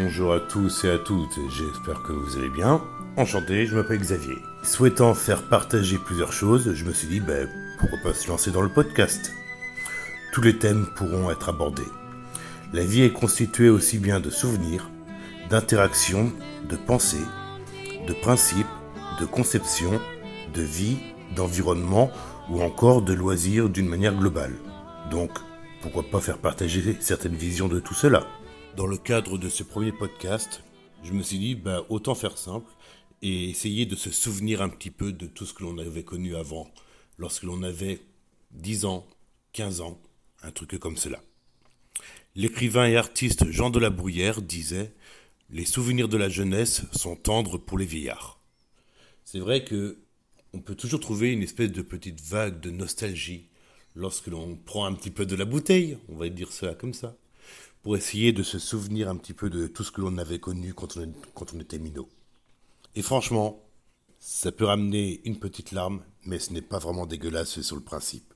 Bonjour à tous et à toutes, j'espère que vous allez bien. Enchanté, je m'appelle Xavier. Souhaitant faire partager plusieurs choses, je me suis dit, ben, pourquoi pas se lancer dans le podcast Tous les thèmes pourront être abordés. La vie est constituée aussi bien de souvenirs, d'interactions, de pensées, de principes, de conceptions, de vie, d'environnement ou encore de loisirs d'une manière globale. Donc, pourquoi pas faire partager certaines visions de tout cela Dans le cadre de ce premier podcast, je me suis dit, bah, autant faire simple et essayer de se souvenir un petit peu de tout ce que l'on avait connu avant, lorsque l'on avait 10 ans, 15 ans, un truc comme cela. L'écrivain et artiste Jean de la Bruyère disait Les souvenirs de la jeunesse sont tendres pour les vieillards. C'est vrai que on peut toujours trouver une espèce de petite vague de nostalgie lorsque l'on prend un petit peu de la bouteille, on va dire cela comme ça, pour essayer de se souvenir un petit peu de tout ce que l'on avait connu quand on, était minot. Et franchement, ça peut ramener une petite larme, mais ce n'est pas vraiment dégueulasse sur le principe.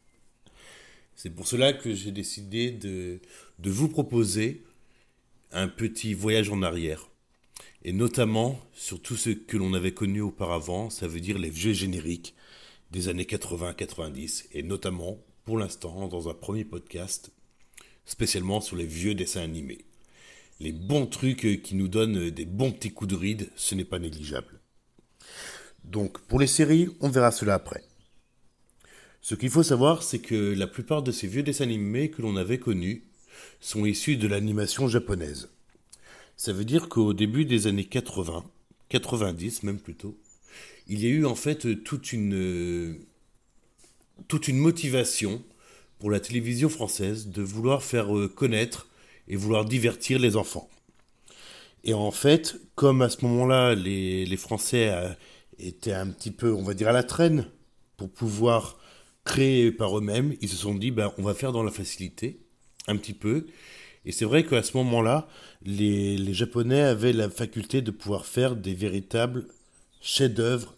C'est pour cela que j'ai décidé de, de vous proposer un petit voyage en arrière. Et notamment sur tout ce que l'on avait connu auparavant, ça veut dire les vieux génériques des années 80-90, et notamment, pour l'instant, dans un premier podcast, spécialement sur les vieux dessins animés. Les bons trucs qui nous donnent des bons petits coups de ride, ce n'est pas négligeable. Donc, pour les séries, on verra cela après. Ce qu'il faut savoir, c'est que la plupart de ces vieux dessins animés que l'on avait connus sont issus de l'animation japonaise. Ça veut dire qu'au début des années 80, 90 même plutôt, il y a eu en fait toute une, toute une motivation pour la télévision française de vouloir faire connaître et vouloir divertir les enfants. Et en fait, comme à ce moment-là, les, Français euh, étaient un petit peu, on va dire, à la traîne pour pouvoir créés par eux-mêmes, ils se sont dit, ben, on va faire dans la facilité, un petit peu. Et c'est vrai qu'à ce moment-là, les, les, Japonais avaient la faculté de pouvoir faire des véritables chefs-d'œuvre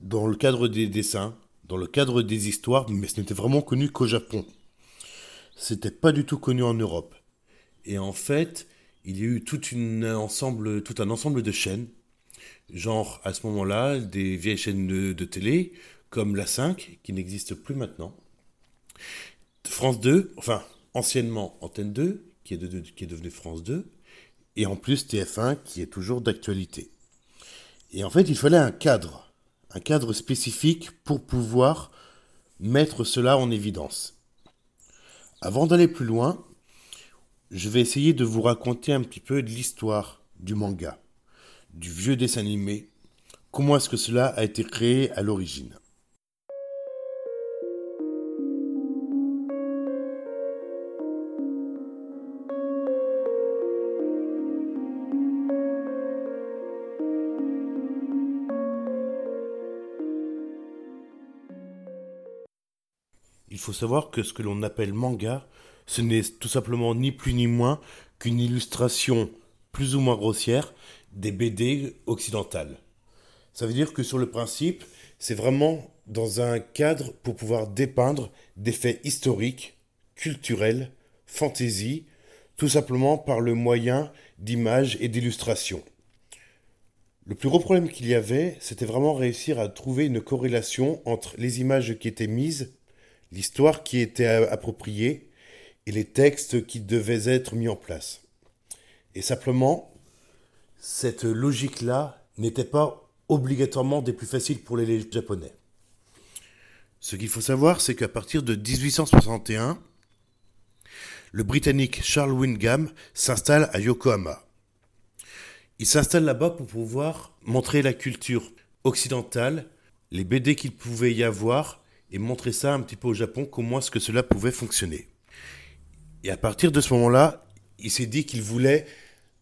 dans le cadre des dessins, dans le cadre des histoires, mais ce n'était vraiment connu qu'au Japon. C'était pas du tout connu en Europe. Et en fait, il y a eu tout, ensemble, tout un ensemble de chaînes, genre à ce moment-là, des vieilles chaînes de, télé, comme la 5, qui n'existe plus maintenant. France 2, enfin, anciennement Antenne 2, qui est, qui est devenue France 2, et en plus TF1, qui est toujours d'actualité. Et en fait, il fallait un cadre, un cadre spécifique pour pouvoir mettre cela en évidence. Avant d'aller plus loin, je vais essayer de vous raconter un petit peu de l'histoire du manga, du vieux dessin animé, comment est-ce que cela a été créé à l'origine. Faut savoir que ce que l'on appelle manga, ce n'est tout simplement ni plus ni moins qu'une illustration plus ou moins grossière des BD occidentales. Ça veut dire que sur le principe, c'est vraiment dans un cadre pour pouvoir dépeindre des faits historiques, culturels, fantaisie, tout simplement par le moyen d'images et d'illustrations. Le plus gros problème qu'il y avait, c'était vraiment réussir à trouver une corrélation entre les images qui étaient mises l'histoire qui était appropriée et les textes qui devaient être mis en place. Et simplement, cette logique-là n'était pas obligatoirement des plus faciles pour les Japonais. Ce qu'il faut savoir, c'est qu'à partir de 1861, le Britannique Charles Wingham s'installe à Yokohama. Il s'installe là-bas pour pouvoir montrer la culture occidentale, les BD qu'il pouvait y avoir et montrer ça un petit peu au Japon, comment est-ce que cela pouvait fonctionner. Et à partir de ce moment-là, il s'est dit qu'il voulait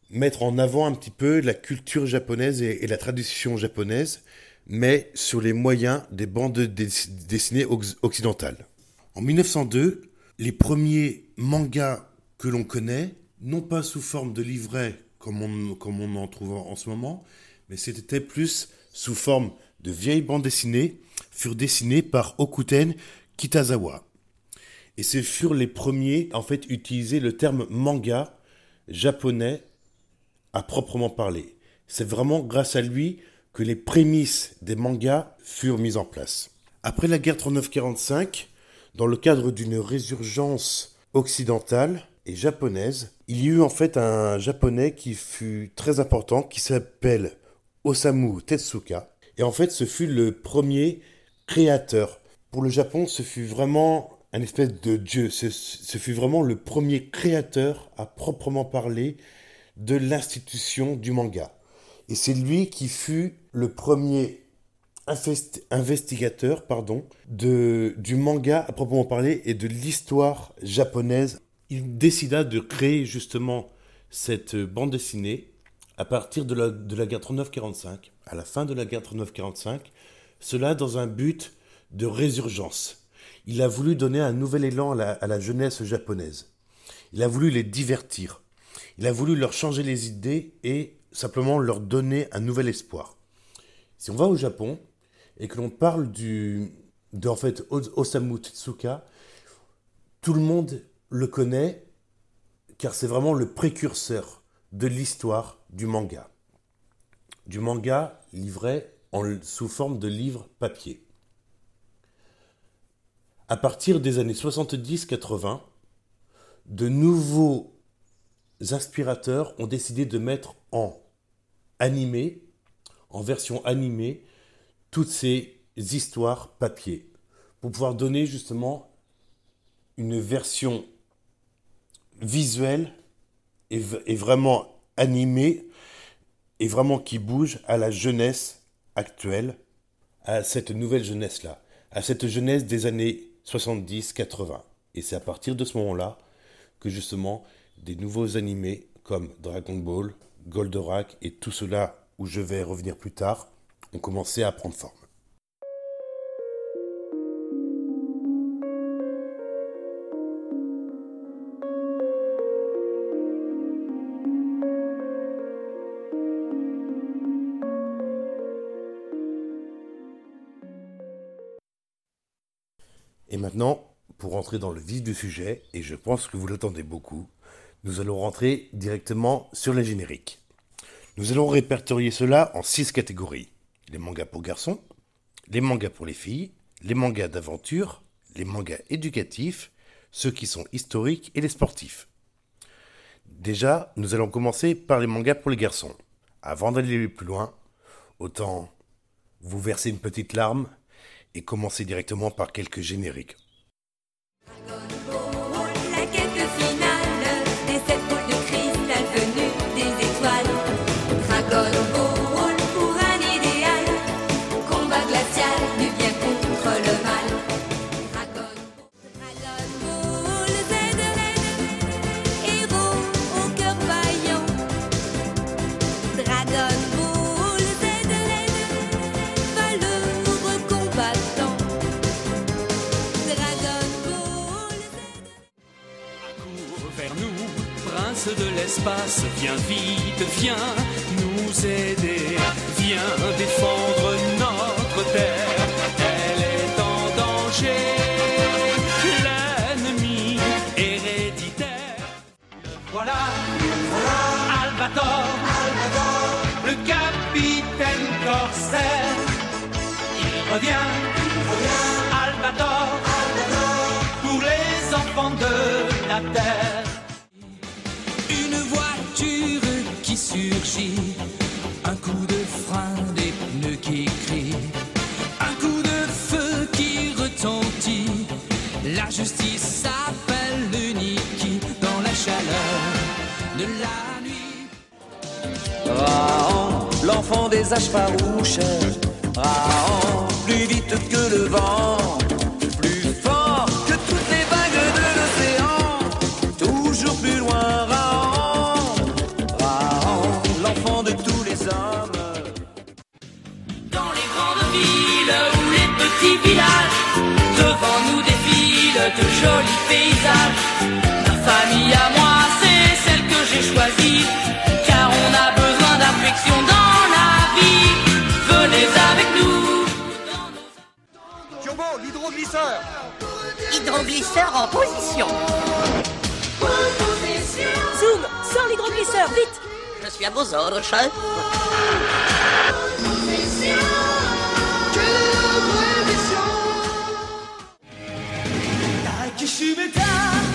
mettre en avant un petit peu la culture japonaise et, et, la tradition japonaise, mais sur les moyens des bandes dessinées occidentales. En 1902, les premiers mangas que l'on connaît, non pas sous forme de livret comme on, comme on en trouve en ce moment, mais c'était plus sous forme de vieilles bandes dessinées furent dessinés par Okuten Kitazawa. Et ce furent les premiers, en fait, utiliser le terme manga japonais à proprement parler. C'est vraiment grâce à lui que les prémices des mangas furent mises en place. Après la guerre 39-45, dans le cadre d'une résurgence occidentale et japonaise, il y eut en fait un japonais qui fut très important qui s'appelle Osamu Tezuka. Et en fait, ce fut le premier créateur. Pour le Japon, ce fut vraiment un espèce de dieu. Ce, fut vraiment le premier créateur à proprement parler de l'institution du manga. Et c'est lui qui fut le premier investigateur pardon, de, du manga à proprement parler et de l'histoire japonaise. Il décida de créer justement cette bande dessinée à partir de la, de la guerre 39-45, à la fin de la guerre 39-45, cela dans un but de résurgence. Il a voulu donner un nouvel élan à la, jeunesse japonaise. Il a voulu les divertir. Il a voulu leur changer les idées et simplement leur donner un nouvel espoir. Si on va au Japon et que l'on parle du, de en fait Osamu tout le monde le connaît car c'est vraiment le précurseur de l'histoire du manga. Du manga livré sous forme de livres papier. À partir des années 70-80, de nouveaux inspirateurs ont décidé de mettre en animé, en version animée, toutes ces histoires papier, pour pouvoir donner justement une version visuelle et vraiment animée et vraiment qui bouge à la jeunesse actuelle, à cette nouvelle jeunesse-là, à cette jeunesse des années 70-80. Et c'est à partir de ce moment-là que justement des nouveaux animés comme Dragon Ball, Goldorak et tout cela où je vais revenir plus tard ont commencé à prendre forme. Et maintenant, pour rentrer dans le vif du sujet, et je pense que vous l'attendez beaucoup, nous allons rentrer directement sur les génériques. Nous allons répertorier cela en six catégories. Les mangas pour garçons, les mangas pour les filles, les mangas d'aventure, les mangas éducatifs, ceux qui sont historiques et les sportifs. Déjà, nous allons commencer par les mangas pour les garçons. Avant d'aller plus loin, autant vous verser une petite larme et commencer directement par quelques génériques. Viens vite, viens nous aider, viens défendre notre terre, elle est en danger, l'ennemi héréditaire. Voilà, Albator, le capitaine corsaire, il revient, Albator, pour les enfants de la terre. Un coup de frein, des pneus qui crient, un coup de feu qui retentit. La justice s'appelle Niki dans la chaleur de la nuit. Rahan, l'enfant des âges farouches. Plus vite que le vent, petits villages, devant nous défilent de jolis paysages. Ma famille à moi, c'est celle que j'ai choisie, car on a besoin d'affection dans la vie. Venez avec nous. Turbo, l'hydroglisseur Hydroglisseur en position. Zoom, sors l'hydroglisseur, vite Je Je suis à vos ordres, chef. きしめた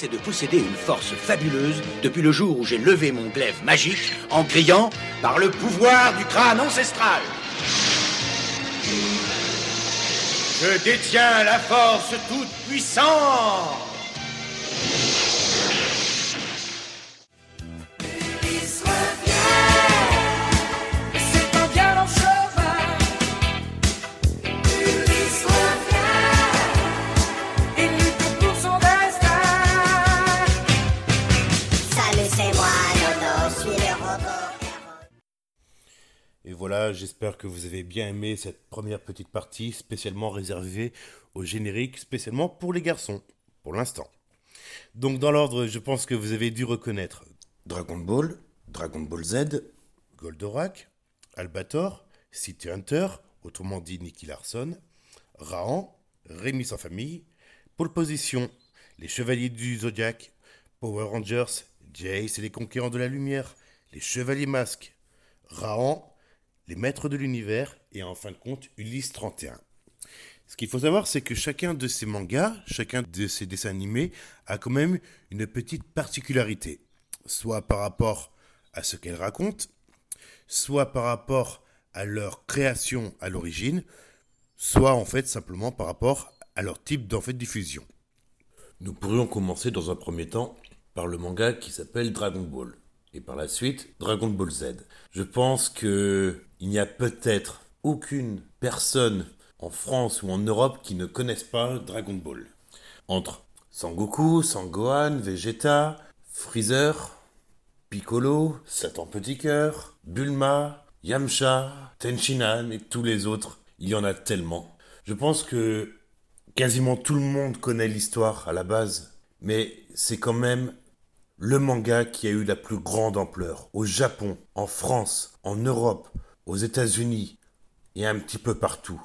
c'est de posséder une force fabuleuse depuis le jour où j'ai levé mon glaive magique en criant par le pouvoir du crâne ancestral. Je détiens la force toute puissante. Voilà, j'espère que vous avez bien aimé cette première petite partie spécialement réservée au générique, spécialement pour les garçons, pour l'instant. Donc dans l'ordre, je pense que vous avez dû reconnaître Dragon Ball, Dragon Ball Z, Goldorak, Albator, City Hunter, autrement dit Nicky Larson, Rahan, Rémi sans famille, Pole Position, Les Chevaliers du Zodiac, Power Rangers, Jace et les Conquérants de la Lumière, Les Chevaliers Masques, Rahan, Les Maîtres de l'Univers et en fin de compte Ulysse 31. Ce qu'il faut savoir, c'est que chacun de ces mangas, chacun de ces dessins animés a quand même une petite particularité, soit par rapport à ce qu'elles racontent, soit par rapport à leur création à l'origine, soit en fait simplement par rapport à leur type d'en fait diffusion. Nous pourrions commencer dans un premier temps par le manga qui s'appelle Dragon Ball et par la suite Dragon Ball Z. Je pense que il n'y a peut-être aucune personne en France ou en Europe qui ne connaisse pas Dragon Ball. Entre Sangoku, Sangohan, Vegeta, Freezer, Piccolo, Satan Petit Cœur, Bulma, Yamcha, Tenshinhan et tous les autres, il y en a tellement. Je pense que quasiment tout le monde connaît l'histoire à la base, mais c'est quand même le manga qui a eu la plus grande ampleur. Au Japon, en France, en Europe, aux États-Unis et un petit peu partout.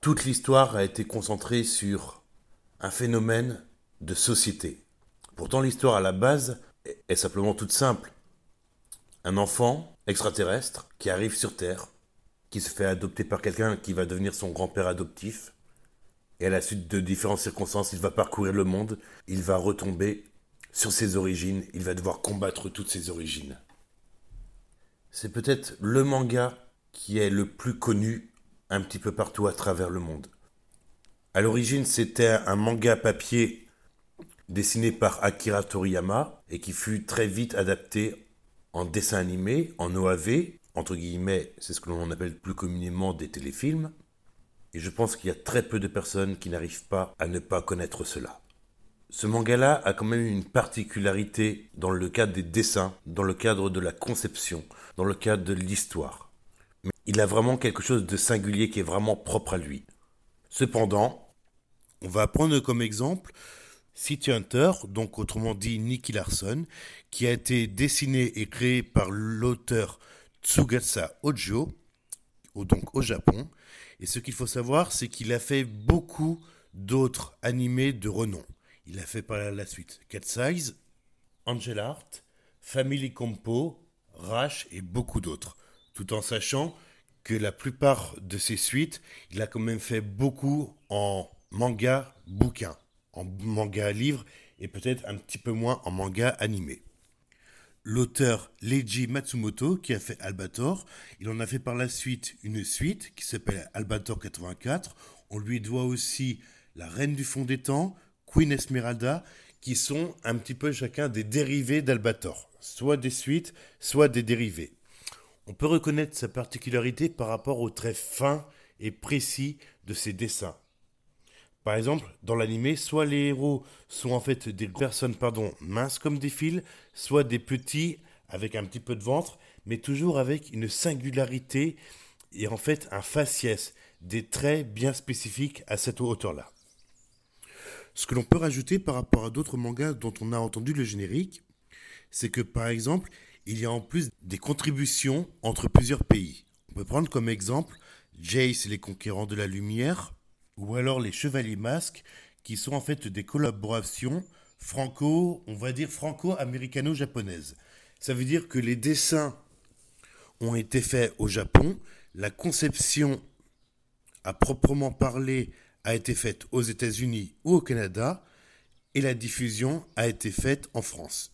Toute l'histoire a été concentrée sur un phénomène de société. Pourtant l'histoire à la base est- simplement toute simple. Un enfant extraterrestre qui arrive sur Terre, qui se fait adopter par quelqu'un qui va devenir son grand-père adoptif, et à la suite de différentes circonstances, il va parcourir le monde, il va retomber sur ses origines, il va devoir combattre toutes ses origines. C'est peut-être le manga qui est le plus connu un petit peu partout à travers le monde. À l'origine, c'était un manga papier dessiné par Akira Toriyama et qui fut très vite adapté en dessin animé, en OAV, entre guillemets, c'est ce que l'on appelle plus communément des téléfilms. Et je pense qu'il y a très peu de personnes qui n'arrivent pas à ne pas connaître cela. Ce manga-là a quand même une particularité dans le cadre des dessins, dans le cadre de la conception, dans le cadre de l'histoire. Mais il a vraiment quelque chose de singulier qui est vraiment propre à lui. Cependant, on va prendre comme exemple City Hunter, donc autrement dit Nicky Larson, qui a été dessiné et créé par l'auteur Tsugasa Ojo, donc au Japon. Et ce qu'il faut savoir, c'est qu'il a fait beaucoup d'autres animés de renom. Il a fait par la suite Cat Size, Angel Art, Family Compo, Rash et beaucoup d'autres. Tout en sachant que la plupart de ses suites, il a quand même fait beaucoup en manga bouquin, en manga livre et peut-être un petit peu moins en manga animé. l'auteur Leiji Matsumoto qui a fait Albator. Il en a fait par la suite une suite qui s'appelle Albator 84. On lui doit aussi La Reine du Fond des Temps, Queen Esmeralda, qui sont un petit peu chacun des dérivés d'Albator, soit des suites, soit des dérivés. On peut reconnaître sa particularité par rapport au trait fin et précis de ses dessins. Par exemple, dans l'animé, soit les héros sont en fait des personnes pardon, minces comme des fils, soit des petits avec un petit peu de ventre, mais toujours avec une singularité et en fait un faciès, des traits bien spécifiques à cette hauteur-là. Ce que l'on peut rajouter par rapport à d'autres mangas dont on a entendu le générique, c'est que par exemple, il y a en plus des contributions entre plusieurs pays. On peut prendre comme exemple Jace et les Conquérants de la Lumière, ou alors les Chevaliers Masques, qui sont en fait des collaborations franco, on va dire franco-américano-japonaises. Ça veut dire que les dessins ont été faits au Japon, la conception à proprement parler a été faite aux États-Unis ou au Canada, et la diffusion a été faite en France.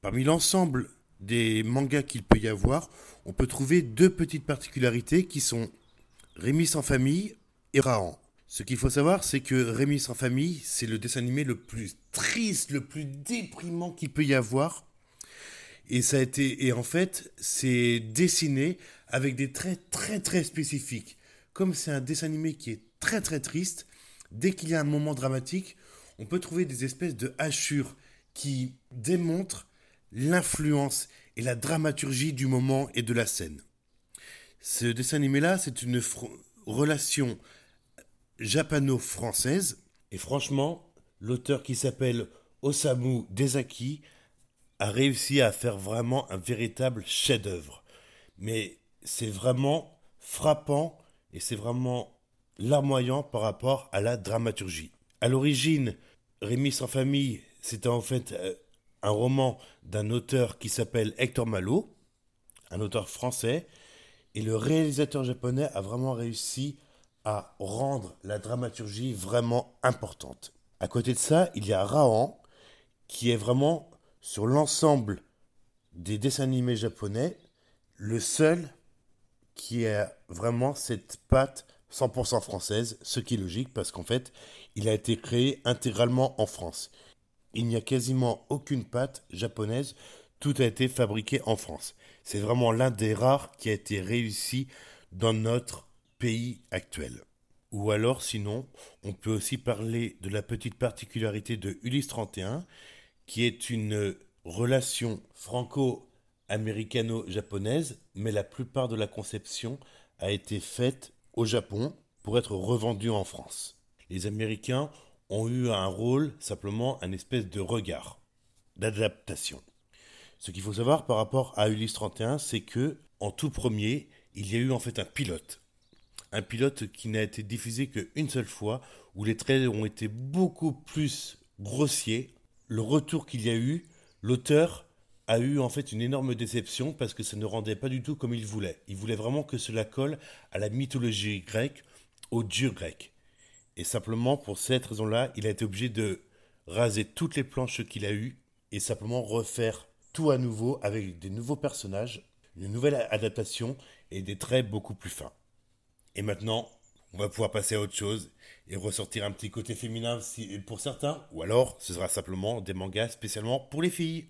Parmi l'ensemble des mangas qu'il peut y avoir, on peut trouver deux petites particularités qui sont Rémi sans famille et Rahan. Ce qu'il faut savoir, c'est que Rémi sans famille, c'est le dessin animé le plus triste, le plus déprimant qu'il peut y avoir. Et ça a été, et en fait, c'est dessiné avec des traits très très spécifiques. Comme c'est un dessin animé qui est très très triste, dès qu'il y a un moment dramatique, on peut trouver des espèces de hachures qui démontrent l'influence et la dramaturgie du moment et de la scène. Ce dessin animé-là, c'est une relation japano-française. Et franchement, l'auteur qui s'appelle Osamu Dezaki a réussi à faire vraiment un véritable chef-d'œuvre. Mais c'est vraiment frappant et c'est vraiment larmoyant par rapport à la dramaturgie. À l'origine, Rémi sans famille, c'était en fait euh, un roman d'un auteur qui s'appelle Hector Malo, un auteur français, et le réalisateur japonais a vraiment réussi à rendre la dramaturgie vraiment importante. À côté de ça, il y a Rahan, qui est vraiment, sur l'ensemble des dessins animés japonais, le seul qui a vraiment cette patte 100% française, ce qui est logique parce qu'en fait, il a été créé intégralement en France. Il n'y a quasiment aucune pâte japonaise, tout a été fabriqué en France. C'est vraiment l'un des rares qui a été réussi dans notre pays actuel. Ou alors, sinon, on peut aussi parler de la petite particularité de Ulysse 31, qui est une relation franco-américano-japonaise, mais la plupart de la conception a été faite au Japon pour être revendue en France. Les Américains ont eu un rôle, simplement un espèce de regard, d'adaptation. Ce qu'il faut savoir par rapport à Ulysse 31, c'est que, en tout premier, il y a eu en fait un pilote. Un pilote qui n'a été diffusé qu'une seule fois, où les traits ont été beaucoup plus grossiers. Le retour qu'il y a eu, l'auteur a eu en fait une énorme déception parce que ça ne rendait pas du tout comme il voulait. Il voulait vraiment que cela colle à la mythologie grecque, aux dieux grecs. Et simplement pour cette raison-là, il a été obligé de raser toutes les planches qu'il a eues et simplement refaire tout à nouveau avec des nouveaux personnages, une nouvelle adaptation et des traits beaucoup plus fins. Et maintenant, on va pouvoir passer à autre chose et ressortir un petit côté féminin pour certains, ou alors ce sera simplement des mangas spécialement pour les filles.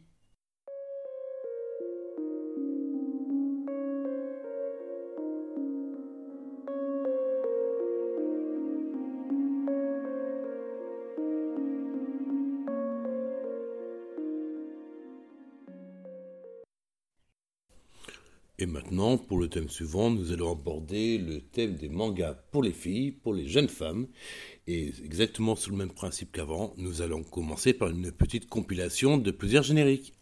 Pour le thème suivant, nous allons aborder le thème des mangas pour les filles, pour les jeunes femmes. Et exactement sous le même principe qu'avant, nous allons commencer par une petite compilation de plusieurs génériques.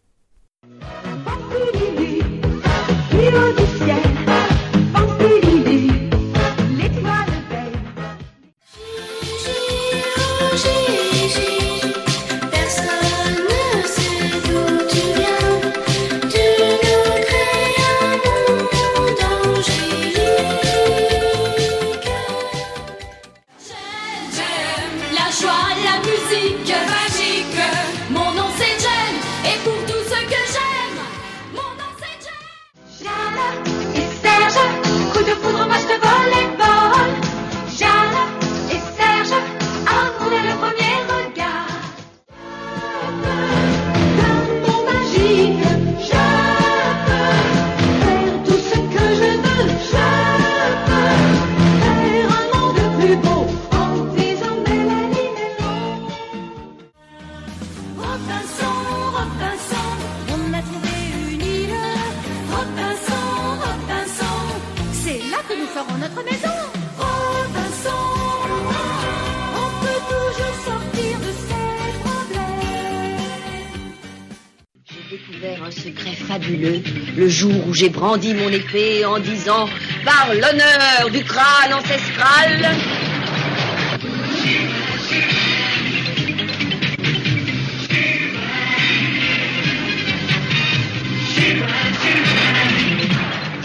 J'ai brandi mon épée en disant Par l'honneur du crâne ancestral.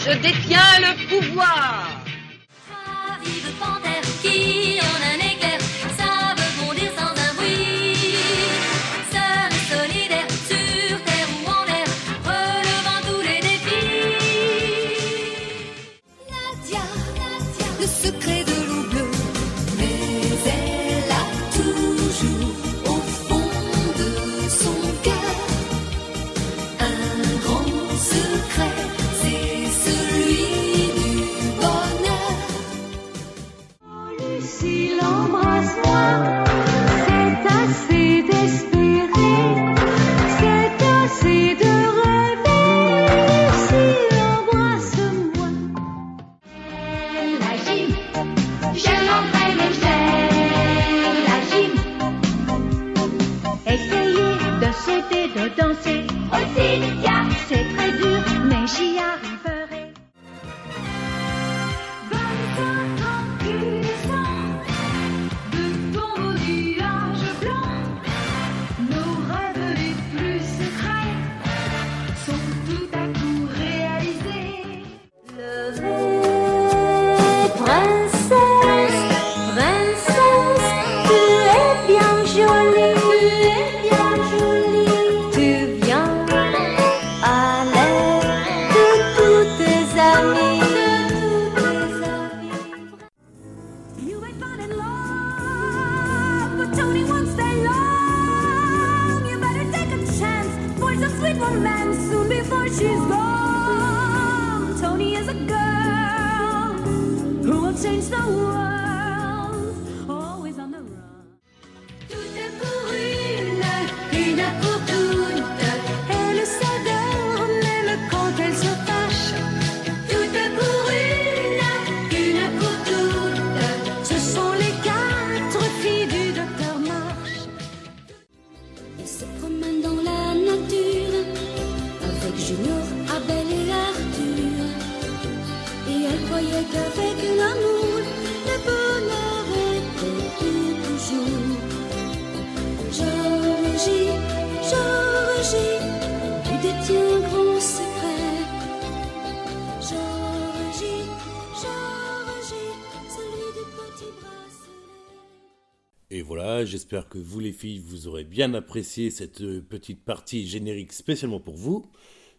Je détiens le pouvoir j'espère que vous les filles, vous aurez bien apprécié cette euh, petite partie générique spécialement pour vous.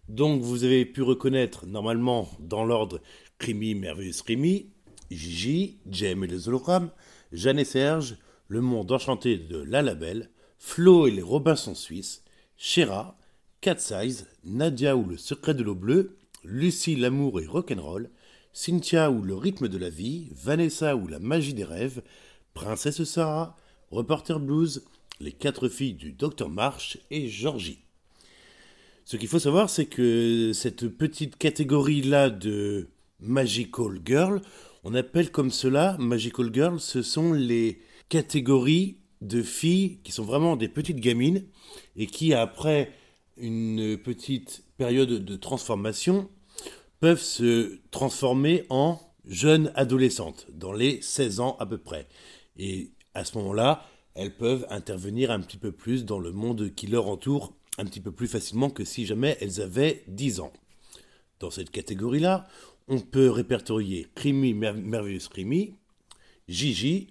Donc vous avez pu reconnaître normalement dans l'ordre Crimi, Merveilleuse Crimi, Gigi, Jem et les hologrammes, Jeanne et Serge, Le Monde Enchanté de La Labelle, Flo et les Robinson Suisses, Chéra, Cat Size, Nadia ou Le Secret de l'eau bleue, Lucie l'amour et rock'n'roll, Cynthia ou Le rythme de la vie, Vanessa ou La magie des rêves, Princesse Sarah, Reporter Blues, Les quatre filles du Docteur March et Georgie. Ce qu'il faut savoir, c'est que cette petite catégorie-là de Magical Girl, on appelle comme cela Magical Girl, ce sont les catégories de filles qui sont vraiment des petites gamines et qui, après une petite période de transformation, peuvent se transformer en jeunes adolescentes, dans les 16 ans à peu près. Et à ce moment-là, elles peuvent intervenir un petit peu plus dans le monde qui leur entoure, un petit peu plus facilement que si jamais elles avaient 10 ans. Dans cette catégorie-là, on peut répertorier Crimi, Mer- Merveilleuse Crimi, Gigi,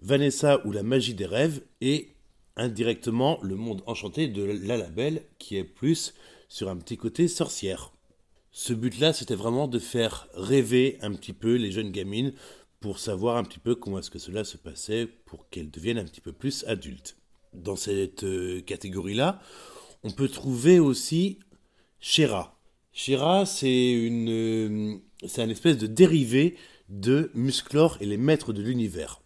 Vanessa ou la magie des rêves et indirectement le monde enchanté de la label qui est plus sur un petit côté sorcière. Ce but-là, c'était vraiment de faire rêver un petit peu les jeunes gamines pour savoir un petit peu comment est-ce que cela se passait pour qu'elles deviennent un petit peu plus adultes. Dans cette euh, catégorie-là, on peut trouver aussi Shera. Shera, c'est une, euh, espèce de dérivé de Musclor et les maîtres de l'univers.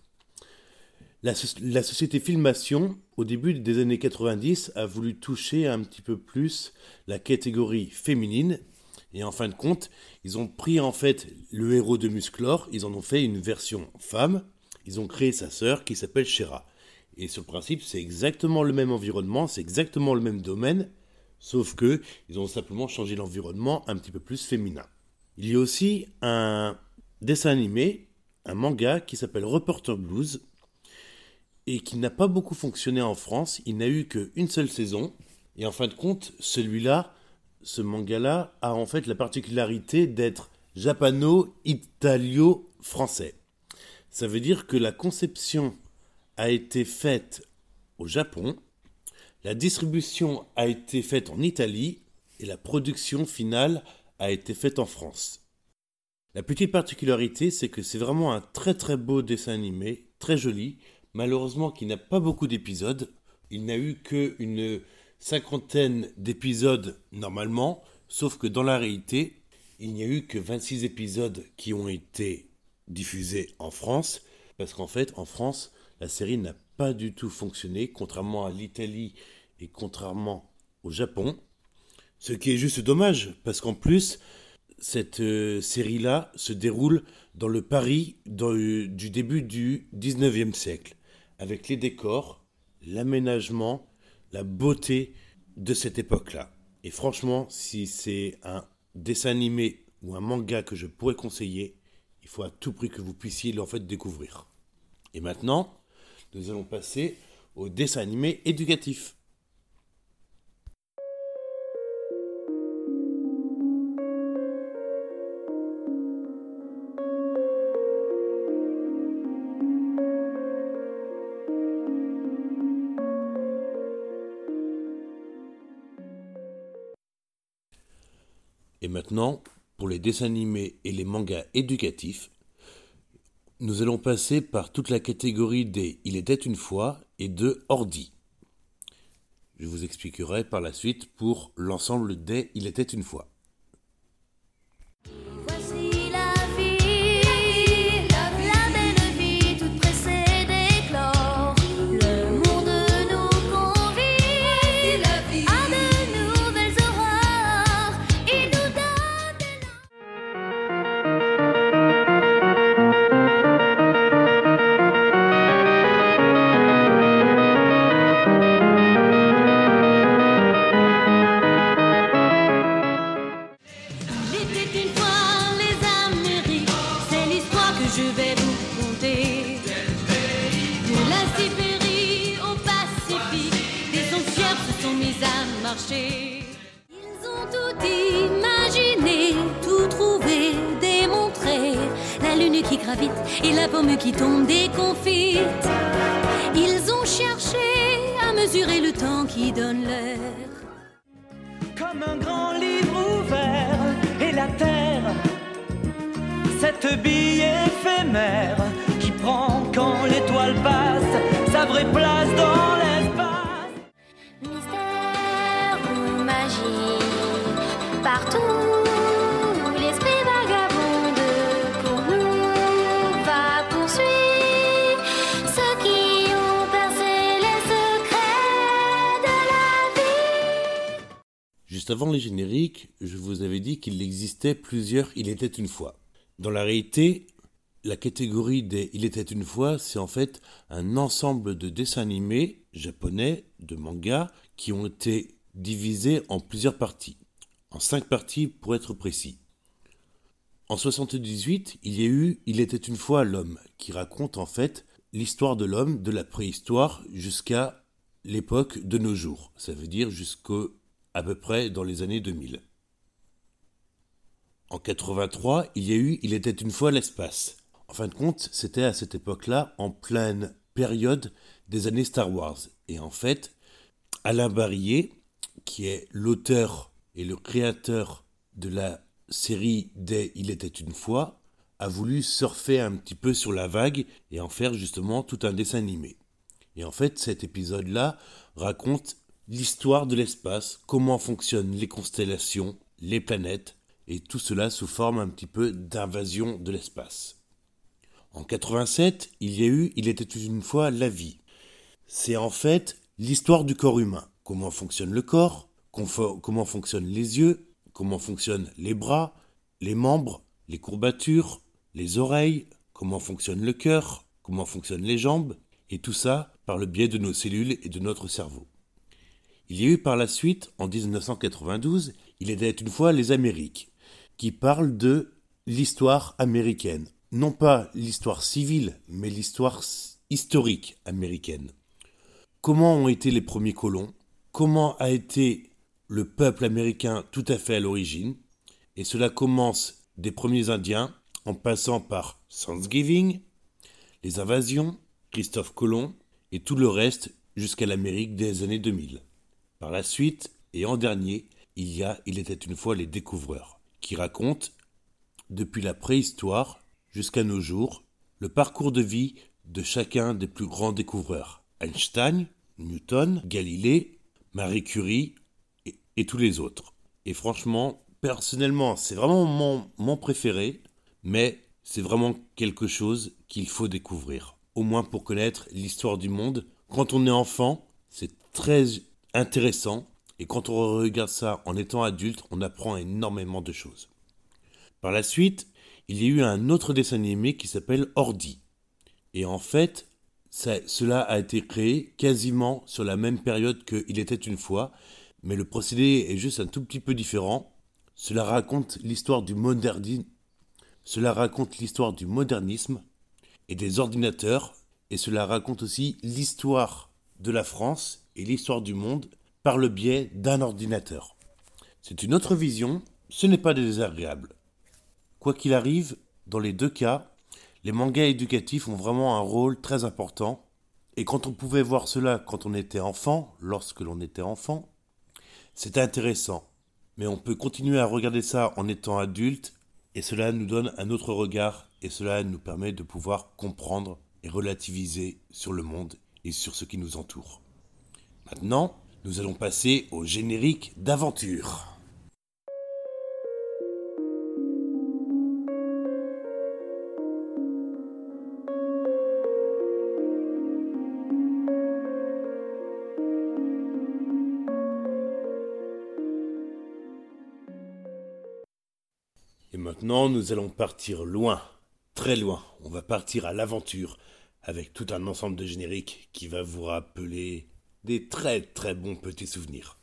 La, la société Filmation, au début des années 90, a voulu toucher un petit peu plus la catégorie féminine. Et en fin de compte, ils ont pris en fait le héros de Musclor, ils en ont fait une version femme, ils ont créé sa sœur qui s'appelle Shera. Et sur le principe, c'est exactement le même environnement, c'est exactement le même domaine, Sauf que ils ont simplement changé l'environnement un petit peu plus féminin. Il y a aussi un dessin animé, un manga qui s'appelle Reporter Blues et qui n'a pas beaucoup fonctionné en France. Il n'a eu qu'une seule saison. Et en fin de compte, celui-là, ce manga-là, a en fait la particularité d'être japano-italio-français. Ça veut dire que la conception a été faite au Japon, la distribution a été faite en Italie et la production finale a été faite en France. La petite particularité, c'est que c'est vraiment un très très beau dessin animé, très joli, malheureusement qui n'a pas beaucoup d'épisodes. Il n'a eu qu'une cinquantaine d'épisodes normalement, sauf que dans la réalité, il n'y a eu que 26 épisodes qui ont été diffusés en France, parce qu'en fait, en France, la série n'a pas du tout fonctionné, contrairement à l'Italie et contrairement au Japon. Ce qui est juste dommage, parce qu'en plus, cette euh, série-là se déroule dans le Paris euh, du début du 19e siècle, avec les décors, l'aménagement, la beauté de cette époque-là. Et franchement, si c'est un dessin animé ou un manga que je pourrais conseiller, il faut à tout prix que vous puissiez en fait découvrir. Et maintenant, nous allons passer au dessin animé éducatif. Maintenant, pour les dessins animés et les mangas éducatifs, nous allons passer par toute la catégorie des Il était une fois et de Ordi. Je vous expliquerai par la suite pour l'ensemble des Il était une fois. Il était une fois. Dans la réalité, la catégorie des Il était une fois, c'est en fait un ensemble de dessins animés japonais, de mangas, qui ont été divisés en plusieurs parties. En cinq parties pour être précis. En 78, il y a eu Il était une fois l'homme, qui raconte en fait l'histoire de l'homme de la préhistoire jusqu'à l'époque de nos jours. Ça veut dire jusqu'au à peu près dans les années 2000. En 83, il y a eu Il était une fois l'espace. En fin de compte, c'était à cette époque-là, en pleine période des années Star Wars. Et en fait, Alain Barillet, qui est l'auteur et le créateur de la série des Il était une fois, a voulu surfer un petit peu sur la vague et en faire justement tout un dessin animé. Et en fait, cet épisode-là raconte l'histoire de l'espace, comment fonctionnent les constellations, les planètes, et tout cela sous forme un petit peu d'invasion de l'espace. En 87, il y a eu Il était une fois la vie. C'est en fait l'histoire du corps humain. Comment fonctionne le corps, comment fonctionnent les yeux, comment fonctionnent les bras, les membres, les courbatures, les oreilles, comment fonctionne le cœur, comment fonctionnent les jambes, et tout ça par le biais de nos cellules et de notre cerveau. Il y a eu par la suite, en 1992, Il était une fois les Amériques, qui parle de l'histoire américaine. Non pas l'histoire civile, mais l'histoire historique américaine. Comment ont été les premiers colons? Comment a été le peuple américain tout à fait à l'origine? Et cela commence des premiers Indiens, en passant par Thanksgiving, les invasions, Christophe Colomb et tout le reste jusqu'à l'Amérique des années 2000. Par la suite, et en dernier, il y a Il était une fois les découvreurs, qui raconte, depuis la préhistoire jusqu'à nos jours, le parcours de vie de chacun des plus grands découvreurs. Einstein, Newton, Galilée, Marie Curie et, tous les autres. Et franchement, personnellement, c'est vraiment mon, mon préféré, mais c'est vraiment quelque chose qu'il faut découvrir. Au moins pour connaître l'histoire du monde. Quand on est enfant, c'est très intéressant. Et quand on regarde ça en étant adulte, on apprend énormément de choses. Par la suite, il y a eu un autre dessin animé qui s'appelle Ordi. Et en fait, cela a été créé quasiment sur la même période que Il était une fois, mais le procédé est juste un tout petit peu différent. Cela raconte l'histoire du modernisme, cela raconte l'histoire du modernisme et des ordinateurs, et cela raconte aussi l'histoire de la France et l'histoire du monde par le biais d'un ordinateur. C'est une autre vision, ce n'est pas désagréable. Quoi qu'il arrive, dans les deux cas, les mangas éducatifs ont vraiment un rôle très important. Et quand on pouvait voir cela quand on était enfant, lorsque l'on était enfant, c'est intéressant. Mais on peut continuer à regarder ça en étant adulte, et cela nous donne un autre regard, et cela nous permet de pouvoir comprendre et relativiser sur le monde et sur ce qui nous entoure. Maintenant, nous allons passer au générique d'aventure. Et maintenant, nous allons partir loin, très loin. On va partir à l'aventure avec tout un ensemble de génériques qui va vous rappeler des très très bons petits souvenirs.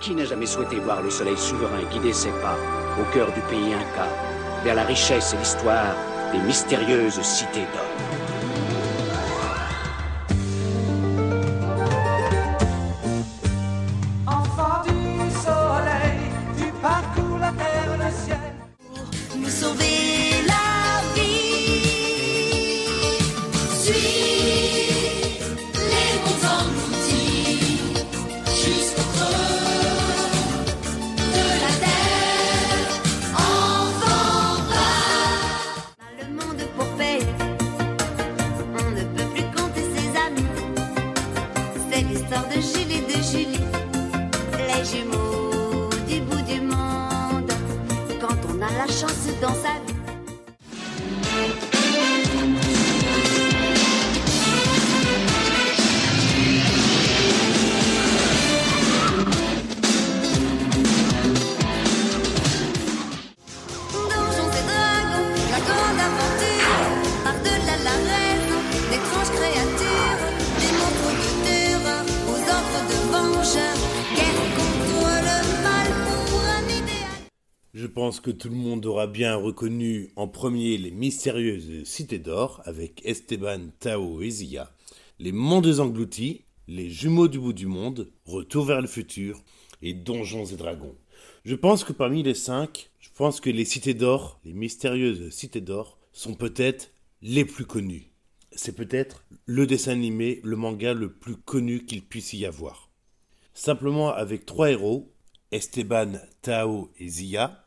Qui n'a jamais souhaité voir le soleil souverain guider ses pas au cœur du pays Inca, vers la richesse et l'histoire des mystérieuses cités d'or? Que tout le monde aura bien reconnu en premier les mystérieuses cités d'or avec Esteban, Tao et Zia, les mondes engloutis, les jumeaux du bout du monde, Retour vers le futur et Donjons et dragons. Je pense que parmi les cinq, je pense que les cités d'or, les mystérieuses cités d'or, sont peut-être les plus connues. C'est peut-être le dessin animé, le manga le plus connu qu'il puisse y avoir. Simplement avec trois héros, Esteban, Tao et Zia,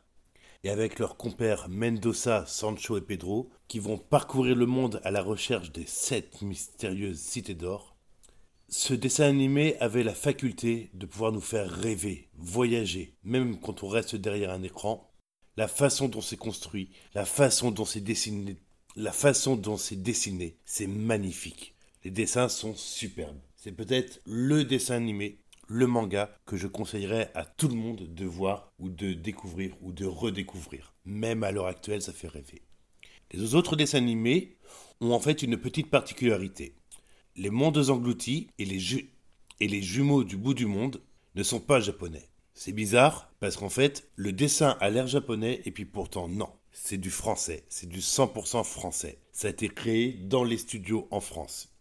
et avec leurs compères Mendoza, Sancho et Pedro, qui vont parcourir le monde à la recherche des sept mystérieuses cités d'or. Ce dessin animé avait la faculté de pouvoir nous faire rêver, voyager, même quand on reste derrière un écran. La façon dont c'est construit, la façon dont c'est dessiné, la façon dont c'est dessiné, c'est magnifique. Les dessins sont superbes. C'est peut-être le dessin animé, le manga que je conseillerais à tout le monde de voir ou de découvrir ou de redécouvrir. Même à l'heure actuelle, ça fait rêver. Les autres dessins animés ont en fait une petite particularité. Les mondes engloutis et les, et les jumeaux du bout du monde ne sont pas japonais. C'est bizarre parce qu'en fait, le dessin a l'air japonais et puis pourtant non. C'est du français, c'est du 100% français. Ça a été créé dans les studios en France.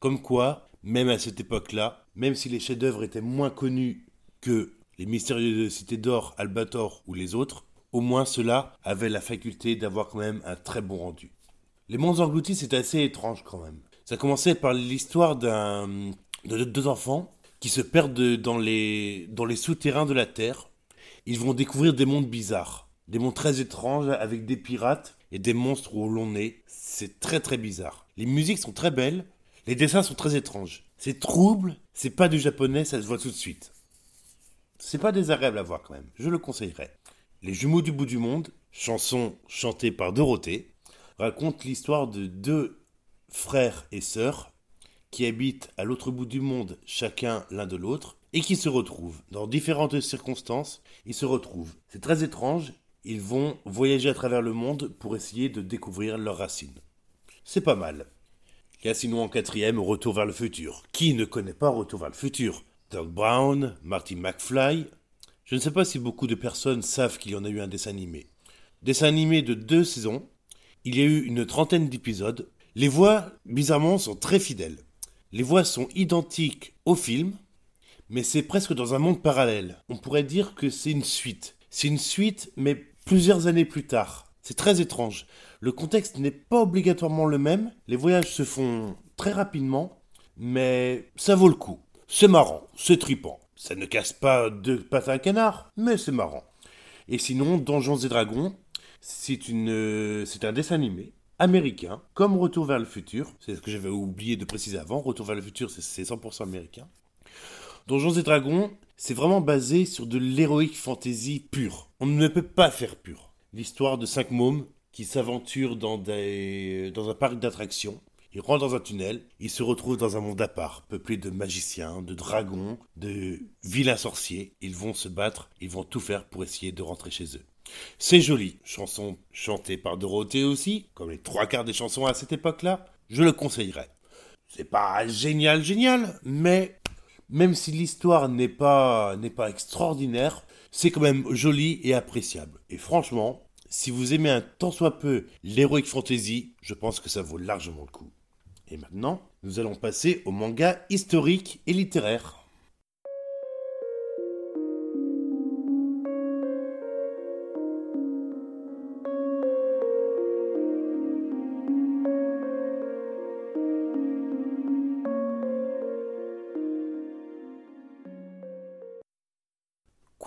Comme quoi, même à cette époque-là, même si les chefs-d'œuvre étaient moins connus que les mystérieuses cités d'or, Albator ou les autres, au moins ceux-là avaient la faculté d'avoir quand même un très bon rendu. Les mondes engloutis, c'est assez étrange quand même. Ça commençait par l'histoire de deux enfants qui se perdent dans les, dans les souterrains de la Terre. Ils vont découvrir des mondes bizarres, des mondes très étranges avec des pirates et des monstres au long nez. C'est très très bizarre. Les musiques sont très belles, les dessins sont très étranges. C'est trouble, c'est pas du japonais, ça se voit tout de suite. C'est pas désagréable à voir quand même, je le conseillerais. Les jumeaux du bout du monde, chanson chantée par Dorothée, raconte l'histoire de deux frères et sœurs qui habitent à l'autre bout du monde, chacun l'un de l'autre, et qui se retrouvent. Dans différentes circonstances, ils se retrouvent. C'est très étrange, ils vont voyager à travers le monde pour essayer de découvrir leurs racines. C'est pas mal. Sinon en quatrième Retour vers le futur. Qui ne connaît pas Retour vers le futur? Doug Brown, Marty McFly. Je ne sais pas si beaucoup de personnes savent qu'il y en a eu un dessin animé. Dessin animé de deux saisons. Il y a eu une trentaine d'épisodes. Les voix, bizarrement, sont très fidèles. Les voix sont identiques au film, mais c'est presque dans un monde parallèle. On pourrait dire que c'est une suite. C'est une suite, mais plusieurs années plus tard. C'est très étrange. Le contexte n'est pas obligatoirement le même. Les voyages se font très rapidement, mais ça vaut le coup. C'est marrant, c'est tripant. Ça ne casse pas deux pattes à un canard, mais c'est marrant. Et sinon, Donjons et Dragons, c'est une, c'est un dessin animé américain, comme Retour vers le futur. C'est ce que j'avais oublié de préciser avant. Retour vers le futur, c'est- c'est 100% américain. Donjons et Dragons, c'est vraiment basé sur de l'héroïque fantasy pure. On ne peut pas faire pur. L'histoire de cinq mômes qui s'aventurent dans, un parc d'attractions. Ils rentrent dans un tunnel, ils se retrouvent dans un monde à part, peuplé de magiciens, de dragons, de vilains sorciers. Ils vont se battre, ils vont tout faire pour essayer de rentrer chez eux. C'est joli, chanson chantée par Dorothée aussi, comme les trois quarts des chansons à cette époque-là, je le conseillerais. C'est pas génial, génial, mais même si l'histoire n'est pas extraordinaire, c'est quand même joli et appréciable. Et franchement, si vous aimez un tant soit peu l'heroic fantasy, je pense que ça vaut largement le coup. Et maintenant, nous allons passer au manga historique et littéraire.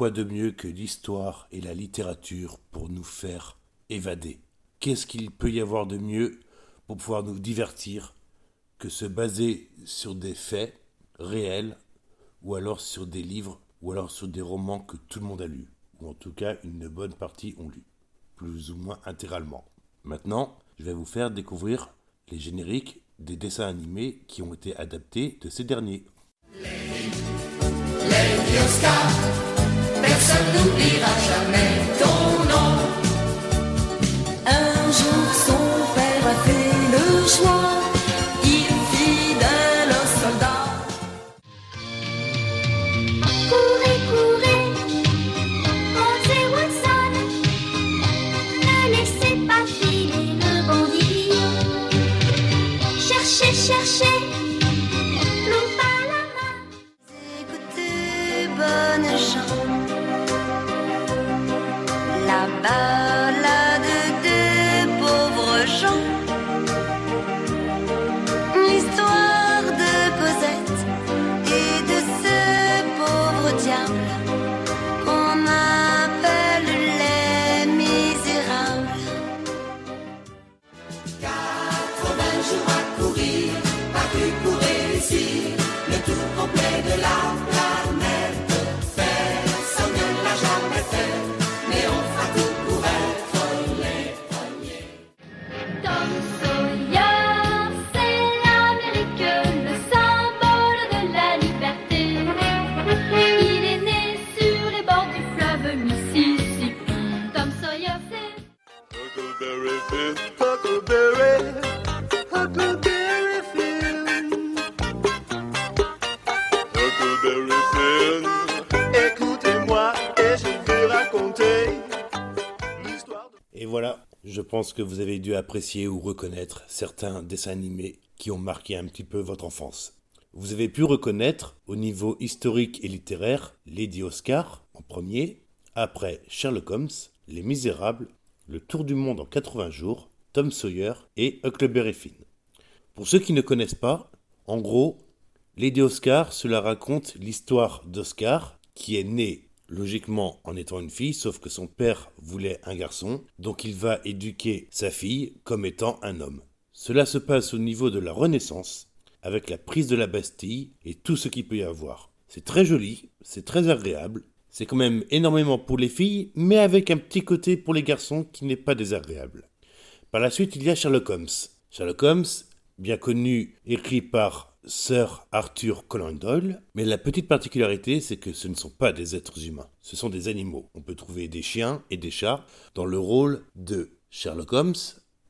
Quoi de mieux que l'histoire et la littérature pour nous faire évader? Qu'est-ce qu'il peut y avoir de mieux pour pouvoir nous divertir que se baser sur des faits réels ou alors sur des livres ou alors sur des romans que tout le monde a lus ou en tout cas une bonne partie ont lu, plus ou moins intégralement? Maintenant, je vais vous faire découvrir les génériques des dessins animés qui ont été adaptés de ces derniers. Personne n'oubliera jamais ton nom. Un jour, son père a fait le choix, que vous avez dû apprécier ou reconnaître certains dessins animés qui ont marqué un petit peu votre enfance. Vous avez pu reconnaître au niveau historique et littéraire Lady Oscar en premier, après Sherlock Holmes, Les Misérables, Le Tour du Monde en 80 jours, Tom Sawyer et Huckleberry Finn. Pour ceux qui ne connaissent pas, en gros, Lady Oscar, cela raconte l'histoire d'Oscar, qui est né logiquement en étant une fille, sauf que son père voulait un garçon, donc il va éduquer sa fille comme étant un homme. Cela se passe au niveau de la Renaissance, avec la prise de la Bastille et tout ce qu'il peut y avoir. C'est très joli, c'est très agréable, c'est quand même énormément pour les filles, mais avec un petit côté pour les garçons qui n'est pas désagréable. Par la suite, il y a Sherlock Holmes. Sherlock Holmes, bien connu, écrit par Sir Arthur Conan Doyle, mais la petite particularité, c'est que ce ne sont pas des êtres humains, ce sont des animaux. On peut trouver des chiens et des chats dans le rôle de Sherlock Holmes,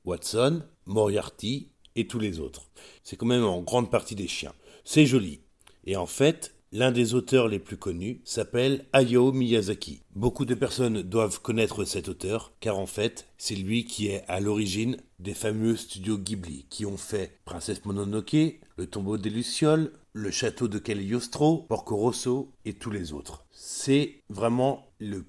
Watson, Moriarty et tous les autres. C'est quand même en grande partie des chiens. C'est joli. Et en fait, L'un des auteurs les plus connus s'appelle Hayao Miyazaki. Beaucoup de personnes doivent connaître cet auteur car en fait c'est lui qui est à l'origine des fameux studios Ghibli qui ont fait Princesse Mononoke, Le tombeau des Lucioles, Le château de Cagliostro, Porco Rosso et tous les autres. C'est vraiment le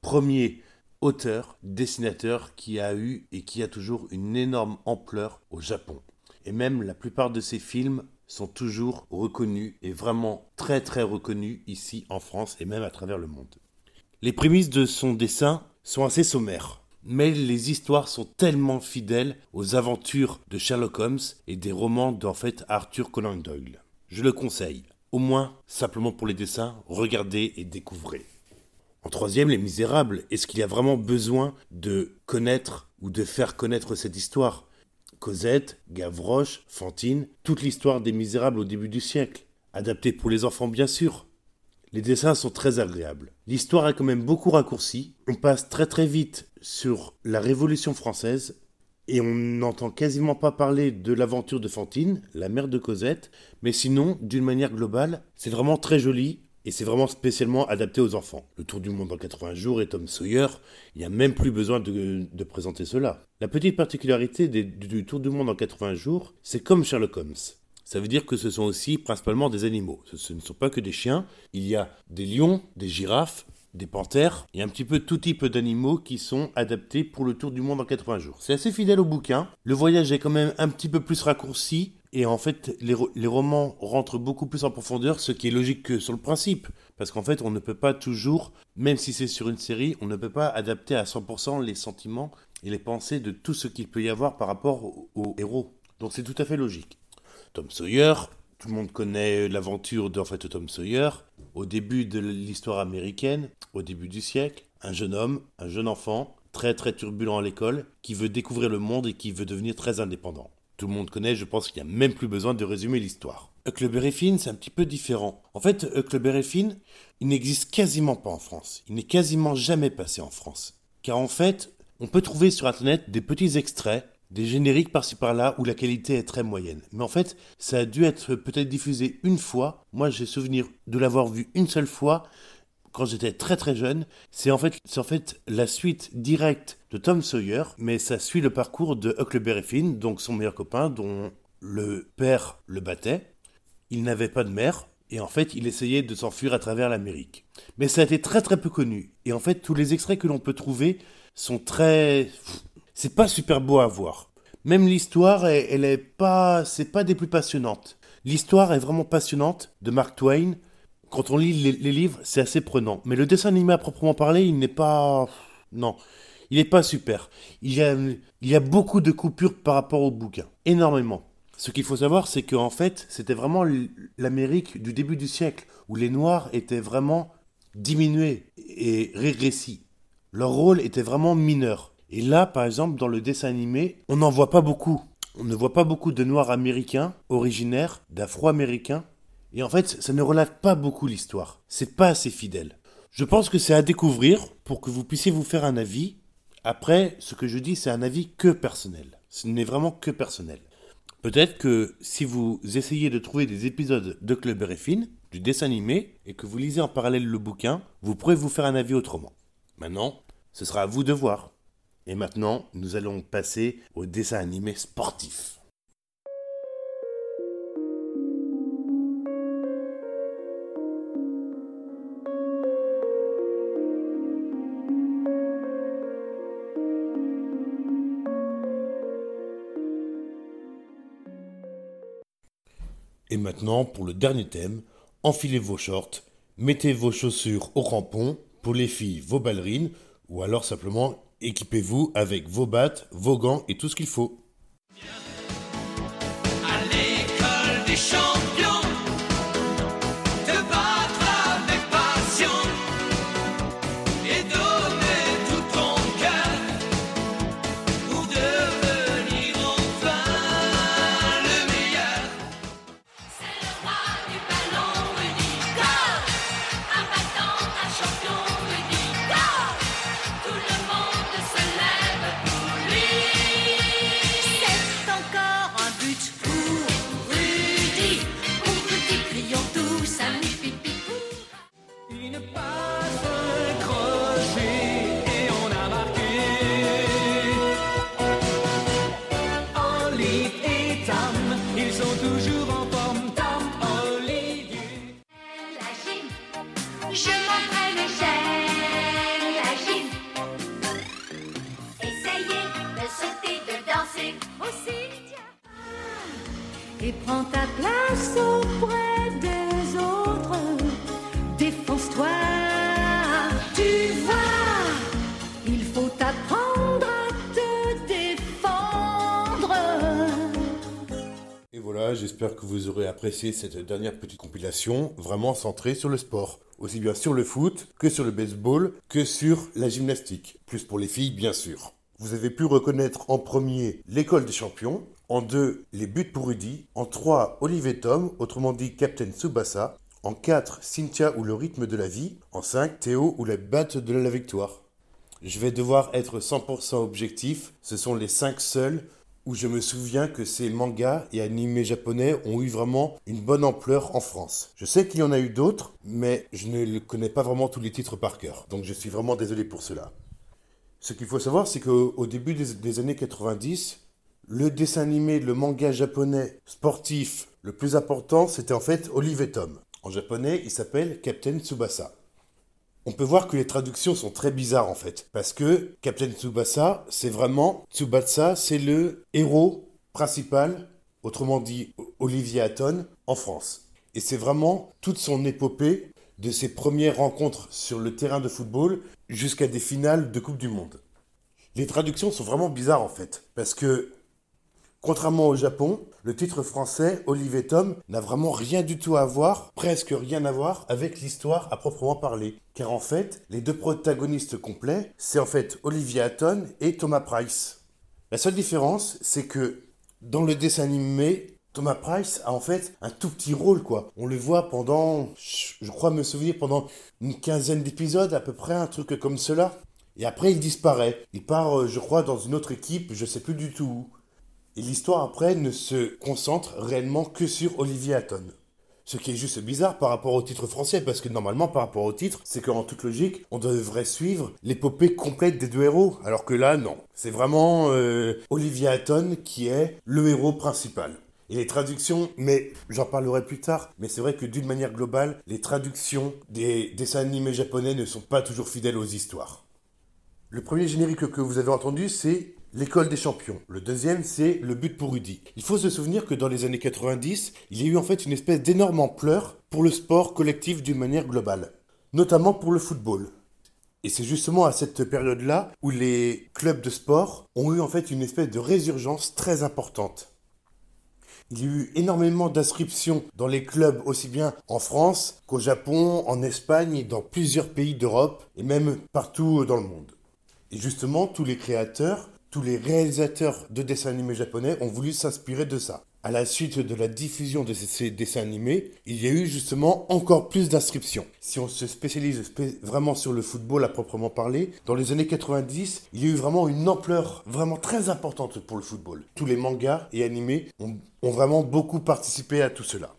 premier auteur, dessinateur qui a eu et qui a toujours une énorme ampleur au Japon. Et même la plupart de ses films sont toujours reconnus et vraiment très très reconnus ici en France et même à travers le monde. Les prémices de son dessin sont assez sommaires, mais les histoires sont tellement fidèles aux aventures de Sherlock Holmes et des romans d'en fait Arthur Conan Doyle. Je le conseille, au moins simplement pour les dessins, regardez et découvrez. En troisième, Les Misérables, est-ce qu'il y a vraiment besoin de connaître ou de faire connaître cette histoire? Cosette, Gavroche, Fantine, toute l'histoire des Misérables au début du siècle. Adapté pour les enfants bien sûr. Les dessins sont très agréables. L'histoire est quand même beaucoup raccourcie. On passe très très vite sur la Révolution française et on n'entend quasiment pas parler de l'aventure de Fantine, la mère de Cosette, mais sinon, d'une manière globale, c'est vraiment très joli et c'est vraiment spécialement adapté aux enfants. Le Tour du Monde en 80 jours et Tom Sawyer, il n'y a même plus besoin de, présenter cela. La petite particularité du Tour du Monde en 80 jours, c'est comme Sherlock Holmes. Ça veut dire que ce sont aussi principalement des animaux. Ce, ce ne sont pas que des chiens. Il y a des lions, des girafes, des panthères et un petit peu tout type d'animaux qui sont adaptés pour le Tour du Monde en 80 jours. C'est assez fidèle au bouquin. Le voyage est quand même un petit peu plus raccourci et en fait les, ro- les romans rentrent beaucoup plus en profondeur, ce qui est logique que sur le principe. Parce qu'en fait on ne peut pas toujours, même si c'est sur une série, on ne peut pas adapter à 100% les sentiments et les pensées de tout ce qu'il peut y avoir par rapport au- héros. Donc c'est tout à fait logique. Tom Sawyer, tout le monde connaît l'aventure d'en fait Tom Sawyer. Au début de l'histoire américaine, au début du siècle, un jeune homme, un jeune enfant, très très turbulent à l'école, qui veut découvrir le monde et qui veut devenir très indépendant. Tout le monde connaît, je pense qu'il n'y a même plus besoin de résumer l'histoire. Huckleberry Finn, c'est un petit peu différent. En fait, Huckleberry Finn, il n'existe quasiment pas en France. Il n'est quasiment jamais passé en France. Car en fait, on peut trouver sur Internet des petits extraits des génériques par-ci par-là où la qualité est très moyenne. Mais en fait, ça a dû être peut-être diffusé une fois. Moi, j'ai souvenir de l'avoir vu une seule fois quand j'étais très très jeune. C'est en fait, en fait la suite directe de Tom Sawyer, mais ça suit le parcours de Huckleberry Finn, donc son meilleur copain, dont le père le battait. Il n'avait pas de mère. Et en fait, il essayait de s'enfuir à travers l'Amérique. Mais ça a été très très peu connu. Et en fait, tous les extraits que l'on peut trouver sont très c'est pas super beau à voir. Même l'histoire, elle, elle est pas, c'est pas des plus passionnantes. L'histoire est vraiment passionnante de Mark Twain. Quand on lit les, livres, c'est assez prenant. Mais le dessin animé à proprement parler, il n'est pas, non, il n'est pas super. Il y a, il y a beaucoup de coupures par rapport au bouquin, énormément. Ce qu'il faut savoir, c'est qu'en fait, c'était vraiment l'Amérique du début du siècle, où les Noirs étaient vraiment diminués et régressis. Leur rôle était vraiment mineur. Et là, par exemple, dans le dessin animé, on n'en voit pas beaucoup. On ne voit pas beaucoup de Noirs américains, originaires, d'Afro-américains. Et en fait, ça ne relate pas beaucoup l'histoire. C'est pas assez fidèle. Je pense que c'est à découvrir pour que vous puissiez vous faire un avis. Après, ce que je dis, c'est un avis que personnel. Ce n'est vraiment que personnel. Peut-être que si vous essayez de trouver des épisodes de Club Finn, du dessin animé, et que vous lisez en parallèle le bouquin, vous pourrez vous faire un avis autrement. Maintenant, ce sera à vous de voir. Et maintenant, nous allons passer au dessin animé sportif. Et maintenant, pour le dernier thème, enfilez vos shorts, mettez vos chaussures au crampon, pour les filles, vos ballerines, ou alors simplement équipez-vous avec vos battes, vos gants et tout ce qu'il faut. Prends ta place auprès des autres. Défonce-toi, tu vois. Il faut apprendre à te défendre. Et voilà, j'espère que vous aurez apprécié cette dernière petite compilation, vraiment centrée sur le sport. Aussi bien sur le foot, que sur le baseball, que sur la gymnastique. Plus pour les filles, bien sûr. Vous avez pu reconnaître en premier l'école des champions, en deux les buts pour Rudy, en trois Olivier Tom, autrement dit Captain Tsubasa, en quatre Cynthia ou le rythme de la vie, en cinq Théo ou la batte de la victoire. Je vais devoir être 100% objectif, ce sont les 5 seuls où je me souviens que ces mangas et animés japonais ont eu vraiment une bonne ampleur en France. Je sais qu'il y en a eu d'autres, mais je ne connais pas vraiment tous les titres par cœur, donc je suis vraiment désolé pour cela. Ce qu'il faut savoir, c'est qu'au au début des, des années 90, le dessin animé, le manga japonais sportif le plus important, c'était en fait Olive et Tom. En japonais, il s'appelle Captain Tsubasa. On peut voir que les traductions sont très bizarres en fait, parce que Captain Tsubasa, c'est vraiment Tsubasa, c'est le héros principal, autrement dit Olivier Hatton, en France. Et c'est vraiment toute son épopée de ses premières rencontres sur le terrain de football jusqu'à des finales de Coupe du Monde. Les traductions sont vraiment bizarres en fait, parce que Contrairement au Japon, le titre français, Olivier Tom, n'a vraiment rien du tout à voir, presque rien à voir, avec l'histoire à proprement parler. Car en fait, les deux protagonistes complets, c'est en fait Olivier Hatton et Thomas Price. La seule différence, c'est que dans le dessin animé, Thomas Price a en fait un tout petit rôle, quoi. On le voit pendant, je crois me souvenir, pendant une quinzaine d'épisodes, à peu près, un truc comme cela. Et après, il disparaît. Il part, euh, je crois, dans une autre équipe, je sais plus du tout où. Et l'histoire après ne se concentre réellement que sur Olivier Hatton. Ce qui est juste bizarre par rapport au titre français, parce que normalement, par rapport au titre, c'est qu'en toute logique, on devrait suivre l'épopée complète des deux héros. Alors que là, non. C'est vraiment euh, Olivier Hatton qui est le héros principal. Et les traductions, mais j'en parlerai plus tard, mais c'est vrai que d'une manière globale, les traductions des dessins animés japonais ne sont pas toujours fidèles aux histoires. Le premier générique que vous avez entendu, c'est L'école des champions. Le deuxième, c'est Le but pour Rudy. Il faut se souvenir que dans les années 90, il y a eu en fait une espèce d'énorme ampleur pour le sport collectif d'une manière globale, notamment pour le football. Et c'est justement à cette période-là où les clubs de sport ont eu en fait une espèce de résurgence très importante. Il y a eu énormément d'inscriptions dans les clubs aussi bien en France qu'au Japon, en Espagne dans plusieurs pays d'Europe et même partout dans le monde. Et justement, tous les créateurs, tous les réalisateurs de dessins animés japonais ont voulu s'inspirer de ça. À la suite de la diffusion de ces dessins animés, il y a eu justement encore plus d'inscriptions. Si on se spécialise spé- vraiment sur le football à proprement parler, dans les années 90, il y a eu vraiment une ampleur vraiment très importante pour le football. Tous les mangas et animés ont, ont vraiment beaucoup participé à tout cela.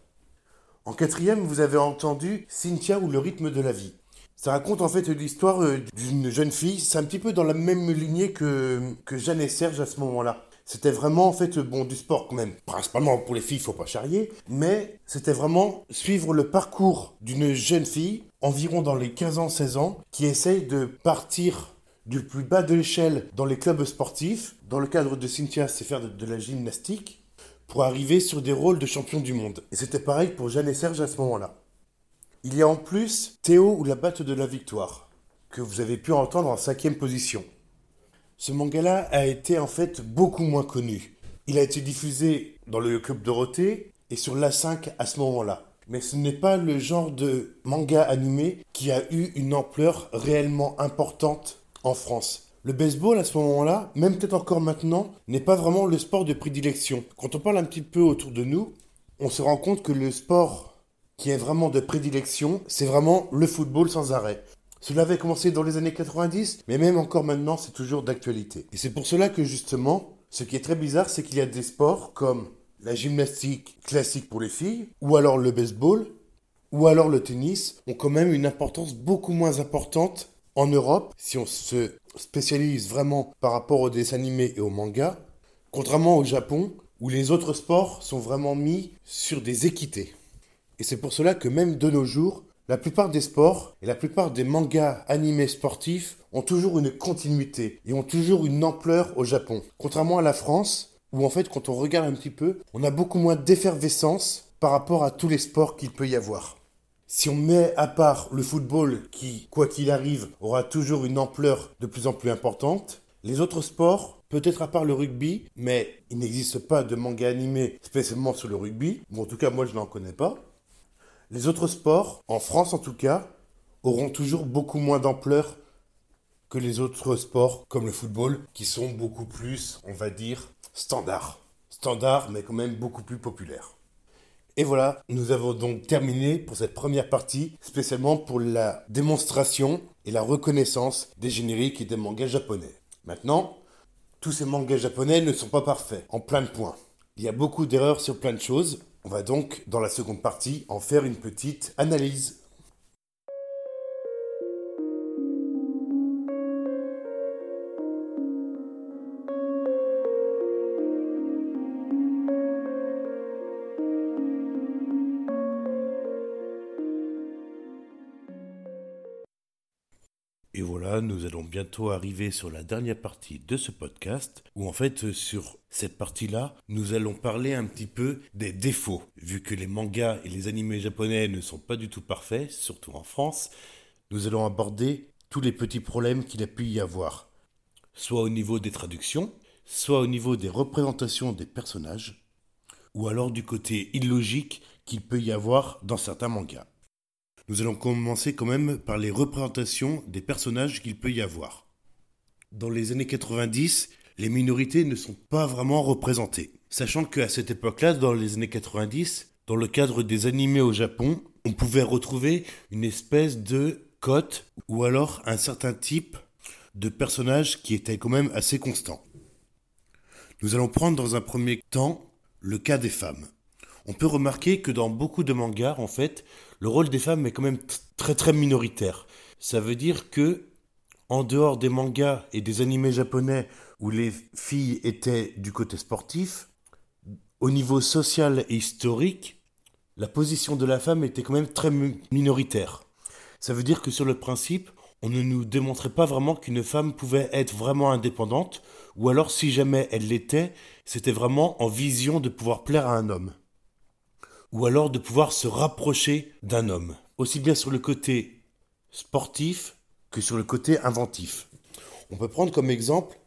En quatrième, vous avez entendu Cynthia ou le rythme de la vie. Ça raconte en fait l'histoire euh, d'une jeune fille. C'est un petit peu dans la même lignée que, que Jeanne et Serge à ce moment-là. C'était vraiment en fait bon du sport quand même. Principalement pour les filles, faut pas charrier. Mais c'était vraiment suivre le parcours d'une jeune fille, environ dans les 15 ans, 16 ans, qui essaye de partir du plus bas de l'échelle dans les clubs sportifs. Dans le cadre de Cynthia, c'est faire de, de la gymnastique pour arriver sur des rôles de champion du monde. Et c'était pareil pour Jeanne et Serge à ce moment-là. Il y a en plus Théo ou la batte de la victoire, que vous avez pu entendre en cinquième position. Ce manga-là a été en fait beaucoup moins connu. Il a été diffusé dans le Club Dorothée et sur l'A5 à ce moment-là. Mais ce n'est pas le genre de manga animé qui a eu une ampleur réellement importante en France. Le baseball à ce moment-là, même peut-être encore maintenant, n'est pas vraiment le sport de prédilection. Quand on parle un petit peu autour de nous, on se rend compte que le sport qui est vraiment de prédilection, c'est vraiment le football sans arrêt. Cela avait commencé dans les années 90, mais même encore maintenant, c'est toujours d'actualité. Et c'est pour cela que justement, ce qui est très bizarre, c'est qu'il y a des sports comme la gymnastique classique pour les filles, ou alors le baseball, ou alors le tennis, ont quand même une importance beaucoup moins importante en Europe, si on se spécialise vraiment par rapport aux dessins animés et aux mangas, contrairement au Japon, où les autres sports sont vraiment mis sur des équités. Et c'est pour cela que même de nos jours, la plupart des sports et la plupart des mangas animés sportifs ont toujours une continuité et ont toujours une ampleur au Japon. Contrairement à la France, où en fait quand on regarde un petit peu, on a beaucoup moins d'effervescence par rapport à tous les sports qu'il peut y avoir. Si on met à part le football qui, quoi qu'il arrive, aura toujours une ampleur de plus en plus importante, les autres sports, peut-être à part le rugby, mais il n'existe pas de manga animé spécialement sur le rugby, ou en tout cas moi je n'en connais pas, les autres sports, en France en tout cas, auront toujours beaucoup moins d'ampleur que les autres sports comme le football, qui sont beaucoup plus, on va dire, standards. Standards, mais quand même beaucoup plus populaires. Et voilà, nous avons donc terminé pour cette première partie, spécialement pour la démonstration et la reconnaissance des génériques et des mangas japonais. Maintenant, tous ces mangas japonais ne sont pas parfaits, en plein de points. Il y a beaucoup d'erreurs sur plein de choses. On va donc, dans la seconde partie, en faire une petite analyse. Nous allons bientôt arriver sur la dernière partie de ce podcast, où en fait, euh, sur cette partie-là, nous allons parler un petit peu des défauts. Vu que les mangas et les animés japonais ne sont pas du tout parfaits, surtout en France, nous allons aborder tous les petits problèmes qu'il a pu y avoir. Soit au niveau des traductions, soit au niveau des représentations des personnages, ou alors du côté illogique qu'il peut y avoir dans certains mangas. Nous allons commencer quand même par les représentations des personnages qu'il peut y avoir. Dans les années 90, les minorités ne sont pas vraiment représentées. Sachant qu'à cette époque-là, dans les années 90, dans le cadre des animés au Japon, on pouvait retrouver une espèce de cote ou alors un certain type de personnage qui était quand même assez constant. Nous allons prendre dans un premier temps le cas des femmes. On peut remarquer que dans beaucoup de mangas, en fait, le rôle des femmes est quand même très très minoritaire. Ça veut dire que, en dehors des mangas et des animés japonais où les filles étaient du côté sportif, au niveau social et historique, la position de la femme était quand même très mi- minoritaire. Ça veut dire que sur le principe, on ne nous démontrait pas vraiment qu'une femme pouvait être vraiment indépendante, ou alors si jamais elle l'était, c'était vraiment en vision de pouvoir plaire à un homme ou alors de pouvoir se rapprocher d'un homme, aussi bien sur le côté sportif que sur le côté inventif. On peut prendre comme exemple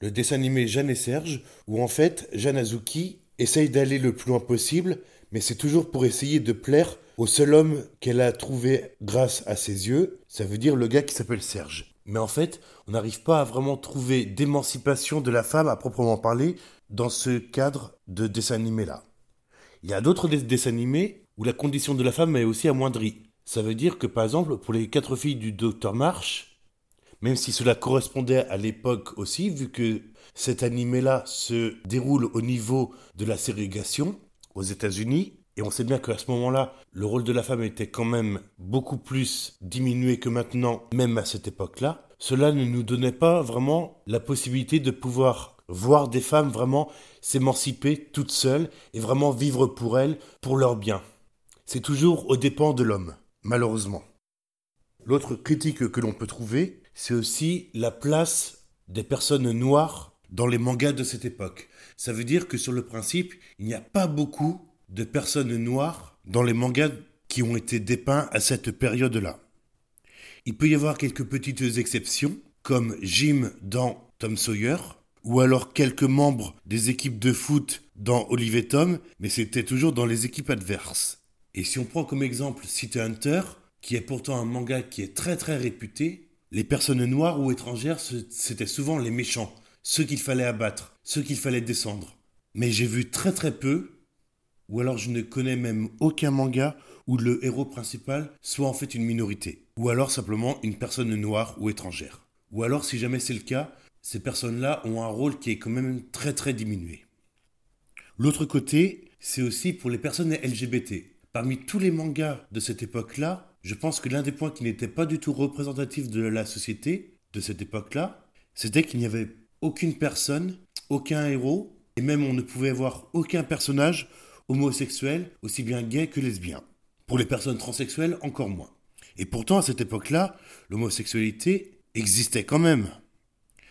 le dessin animé Jeanne et Serge, où en fait Jeanne Azuki essaye d'aller le plus loin possible, mais c'est toujours pour essayer de plaire au seul homme qu'elle a trouvé grâce à ses yeux, ça veut dire le gars qui s'appelle Serge. Mais en fait, on n'arrive pas à vraiment trouver d'émancipation de la femme à proprement parler dans ce cadre de dessin animé là. Il y a d'autres dess- dessins animés où la condition de la femme est aussi amoindrie. Ça veut dire que par exemple, pour les quatre filles du docteur March, même si cela correspondait à l'époque aussi, vu que cet animé-là se déroule au niveau de la ségrégation aux États-Unis, et on sait bien qu'à ce moment-là, le rôle de la femme était quand même beaucoup plus diminué que maintenant, même à cette époque-là, cela ne nous donnait pas vraiment la possibilité de pouvoir voir des femmes vraiment s'émanciper toutes seules et vraiment vivre pour elles, pour leur bien. C'est toujours aux dépens de l'homme, malheureusement. L'autre critique que l'on peut trouver, c'est aussi la place des personnes noires dans les mangas de cette époque. Ça veut dire que sur le principe, il n'y a pas beaucoup de personnes noires dans les mangas qui ont été dépeints à cette période-là. Il peut y avoir quelques petites exceptions, comme Jim dans Tom Sawyer, ou alors quelques membres des équipes de foot dans Olive et Tom, mais c'était toujours dans les équipes adverses. Et si on prend comme exemple City Hunter, qui est pourtant un manga qui est très très réputé, les personnes noires ou étrangères, c'était souvent les méchants, ceux qu'il fallait abattre, ceux qu'il fallait descendre. Mais j'ai vu très très peu, ou alors je ne connais même aucun manga où le héros principal soit en fait une minorité, ou alors simplement une personne noire ou étrangère. Ou alors si jamais c'est le cas, ces personnes-là ont un rôle qui est quand même très très diminué. L'autre côté, c'est aussi pour les personnes LGBT. Parmi tous les mangas de cette époque-là, je pense que l'un des points qui n'était pas du tout représentatif de la société de cette époque-là, c'était qu'il n'y avait aucune personne, aucun héros, et même on ne pouvait avoir aucun personnage homosexuel, aussi bien gay que lesbien. Pour les personnes transsexuelles, encore moins. Et pourtant, à cette époque-là, l'homosexualité existait quand même.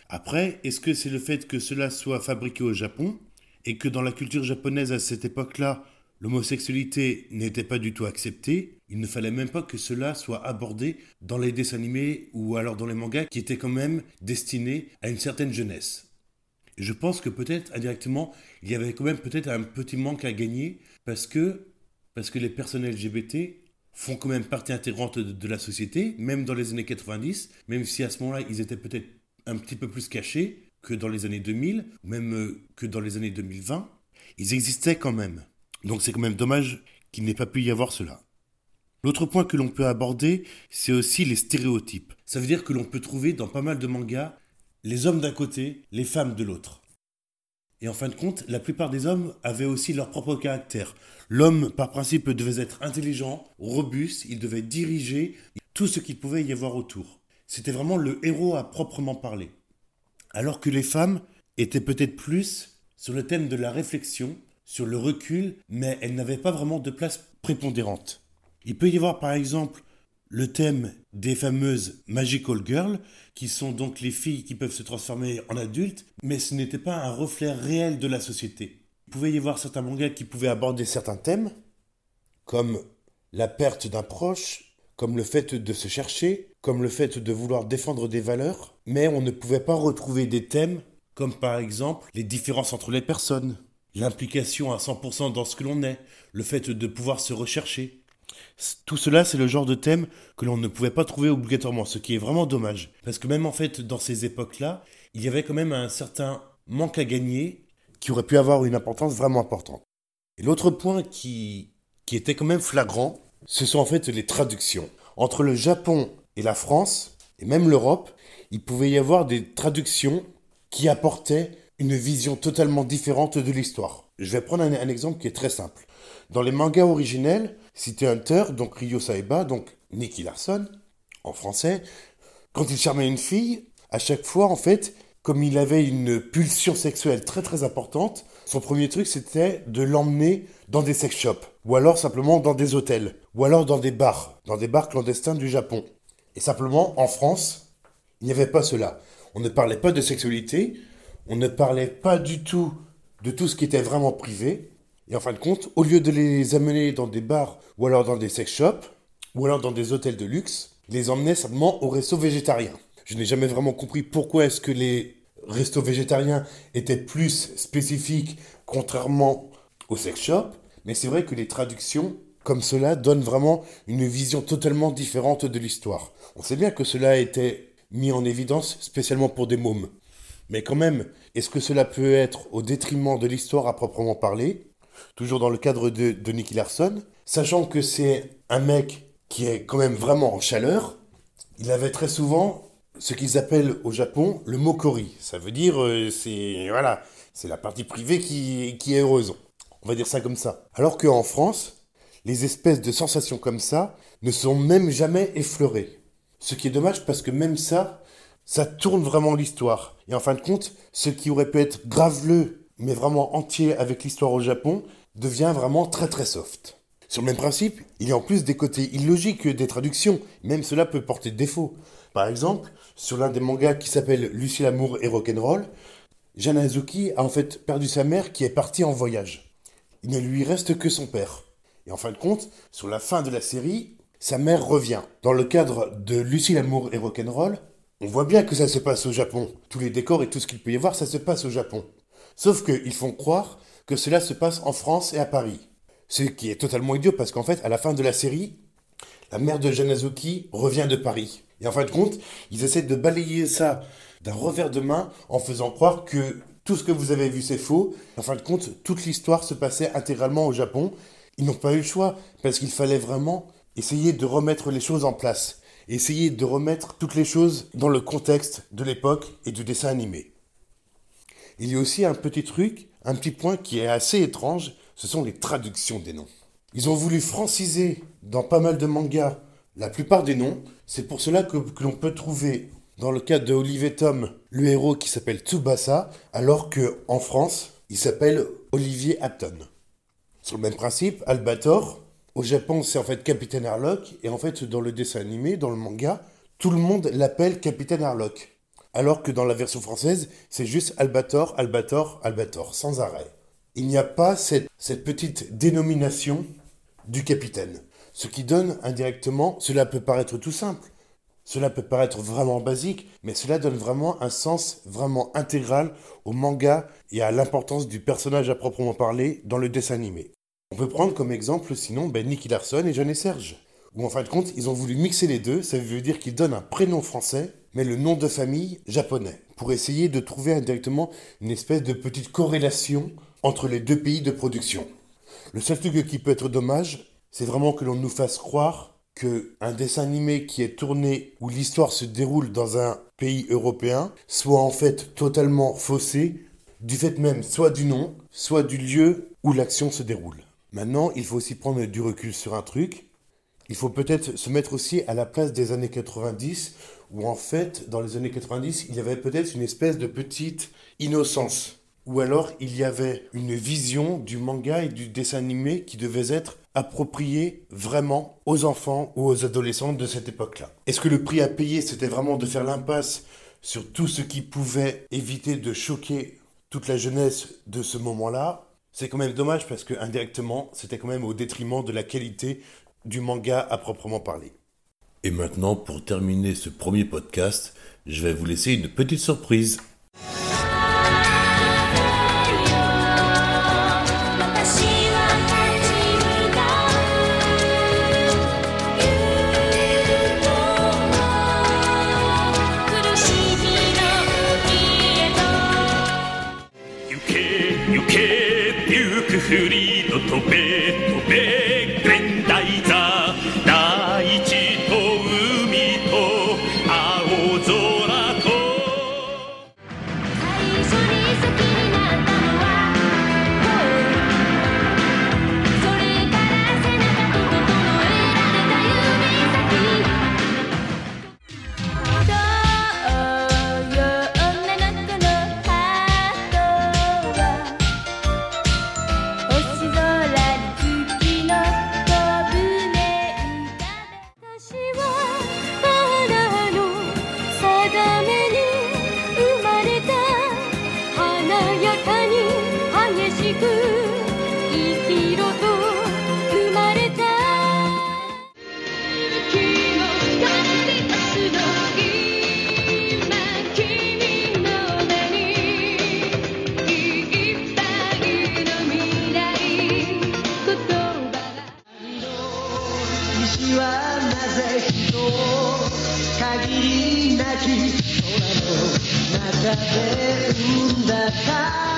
Après, est-ce que c'est le fait que cela soit fabriqué au Japon et que dans la culture japonaise à cette époque-là, l'homosexualité n'était pas du tout acceptée? Il ne fallait même pas que cela soit abordé dans les dessins animés ou alors dans les mangas qui étaient quand même destinés à une certaine jeunesse. Je pense que peut-être indirectement, il y avait quand même peut-être un petit manque à gagner parce que, parce que les personnes LGBT font quand même partie intégrante de, de la société, même dans les années 90, même si à ce moment-là, ils étaient peut-être un petit peu plus cachés que dans les années 2000, ou même euh, que dans les années 2020, ils existaient quand même. Donc c'est quand même dommage qu'il n'ait pas pu y avoir cela. L'autre point que l'on peut aborder, c'est aussi les stéréotypes. Ça veut dire que l'on peut trouver dans pas mal de mangas les hommes d'un côté, les femmes de l'autre. Et en fin de compte, la plupart des hommes avaient aussi leur propre caractère. L'homme, par principe, devait être intelligent, robuste, il devait diriger tout ce qu'il pouvait y avoir autour. C'était vraiment le héros à proprement parler. Alors que les femmes étaient peut-être plus sur le thème de la réflexion, sur le recul, mais elles n'avaient pas vraiment de place prépondérante. Il peut y avoir par exemple le thème des fameuses Magical Girls, qui sont donc les filles qui peuvent se transformer en adultes, mais ce n'était pas un reflet réel de la société. Il pouvait y avoir certains mangas qui pouvaient aborder certains thèmes, comme la perte d'un proche, comme le fait de se chercher, comme le fait de vouloir défendre des valeurs, mais on ne pouvait pas retrouver des thèmes comme par exemple les différences entre les personnes, l'implication à 100% dans ce que l'on est, le fait de pouvoir se rechercher. Tout cela, c'est le genre de thème que l'on ne pouvait pas trouver obligatoirement, ce qui est vraiment dommage. Parce que même en fait, dans ces époques-là, il y avait quand même un certain manque à gagner qui aurait pu avoir une importance vraiment importante. Et l'autre point qui, qui était quand même flagrant, ce sont en fait les traductions. Entre le Japon et la France, et même l'Europe, il pouvait y avoir des traductions qui apportaient une vision totalement différente de l'histoire. Je vais prendre un, exemple qui est très simple. Dans les mangas originels, City Hunter, donc Ryo Saeba, donc Nicky Larson, en français, quand il charmait une fille, à chaque fois, en fait, comme il avait une pulsion sexuelle très très importante, son premier truc c'était de l'emmener dans des sex shops, ou alors simplement dans des hôtels, ou alors dans des bars, dans des bars clandestins du Japon. Et simplement, en France, il n'y avait pas cela. On ne parlait pas de sexualité, on ne parlait pas du tout de tout ce qui était vraiment privé. Et en fin de compte, au lieu de les amener dans des bars ou alors dans des sex shops, ou alors dans des hôtels de luxe, les emmenaient simplement au resto végétarien. Je n'ai jamais vraiment compris pourquoi est-ce que les restos végétariens étaient plus spécifiques contrairement aux sex shops, mais c'est vrai que les traductions comme cela donnent vraiment une vision totalement différente de l'histoire. On sait bien que cela a été mis en évidence spécialement pour des mômes. Mais quand même, est-ce que cela peut être au détriment de l'histoire à proprement parler? Toujours dans le cadre de, de Nicky Larson, sachant que c'est un mec qui est quand même vraiment en chaleur, il avait très souvent ce qu'ils appellent au Japon le mokori. Ça veut dire, euh, c'est voilà, c'est la partie privée qui, qui est heureuse. On va dire ça comme ça. Alors qu'en France, les espèces de sensations comme ça ne sont même jamais effleurées. Ce qui est dommage parce que même ça, ça tourne vraiment l'histoire. Et en fin de compte, ce qui aurait pu être graveleux, mais vraiment entier avec l'histoire au Japon, devient vraiment très très soft. Sur le même principe, il y a en plus des côtés illogiques des traductions, même cela peut porter défaut. Par exemple, sur l'un des mangas qui s'appelle Lucie l'amour et rock'n'roll, Janazuki a en fait perdu sa mère qui est partie en voyage. Il ne lui reste que son père. Et en fin de compte, sur la fin de la série, sa mère revient. Dans le cadre de Lucie l'amour et rock'n'roll, on voit bien que ça se passe au Japon. Tous les décors et tout ce qu'il peut y avoir, ça se passe au Japon. Sauf qu'ils font croire que cela se passe en France et à Paris. Ce qui est totalement idiot parce qu'en fait, à la fin de la série, la mère de Janazuki revient de Paris. Et en fin de compte, ils essaient de balayer ça d'un revers de main en faisant croire que tout ce que vous avez vu c'est faux. En fin de compte, toute l'histoire se passait intégralement au Japon. Ils n'ont pas eu le choix parce qu'il fallait vraiment essayer de remettre les choses en place. Essayer de remettre toutes les choses dans le contexte de l'époque et du dessin animé. Il y a aussi un petit truc, un petit point qui est assez étrange, ce sont les traductions des noms. Ils ont voulu franciser dans pas mal de mangas la plupart des noms. C'est pour cela que, l'on peut trouver, dans le cas de Olivier Tom, le héros qui s'appelle Tsubasa, alors que en France, il s'appelle Olivier Hatton. Sur le même principe, Albator, au Japon, c'est en fait Capitaine Harlock, et en fait, dans le dessin animé, dans le manga, tout le monde l'appelle Capitaine Harlock. Alors que dans la version française, c'est juste Albator, Albator, Albator, sans arrêt. Il n'y a pas cette, petite dénomination du capitaine. Ce qui donne indirectement, cela peut paraître tout simple, cela peut paraître vraiment basique, mais cela donne vraiment un sens vraiment intégral au manga et à l'importance du personnage à proprement parler dans le dessin animé. On peut prendre comme exemple sinon ben, Nicky Larson et Jeanne Serge. Où en fin de compte, ils ont voulu mixer les deux, ça veut dire qu'ils donnent un prénom français, mais le nom de famille japonais, pour essayer de trouver indirectement une espèce de petite corrélation entre les deux pays de production. Le seul truc qui peut être dommage, c'est vraiment que l'on nous fasse croire que un dessin animé qui est tourné où l'histoire se déroule dans un pays européen soit en fait totalement faussé du fait même soit du nom, soit du lieu où l'action se déroule. Maintenant, il faut aussi prendre du recul sur un truc. Il faut peut-être se mettre aussi à la place des années 90 où en fait, dans les années 90, il y avait peut-être une espèce de petite innocence. Ou alors il y avait une vision du manga et du dessin animé qui devait être appropriée vraiment aux enfants ou aux adolescents de cette époque-là. Est-ce que le prix à payer, c'était vraiment de faire l'impasse sur tout ce qui pouvait éviter de choquer toute la jeunesse de ce moment-là? C'est quand même dommage parce que indirectement, c'était quand même au détriment de la qualité du manga à proprement parler. Et maintenant, pour terminer ce premier podcast, je vais vous laisser une petite surprise. き空の中で生んだか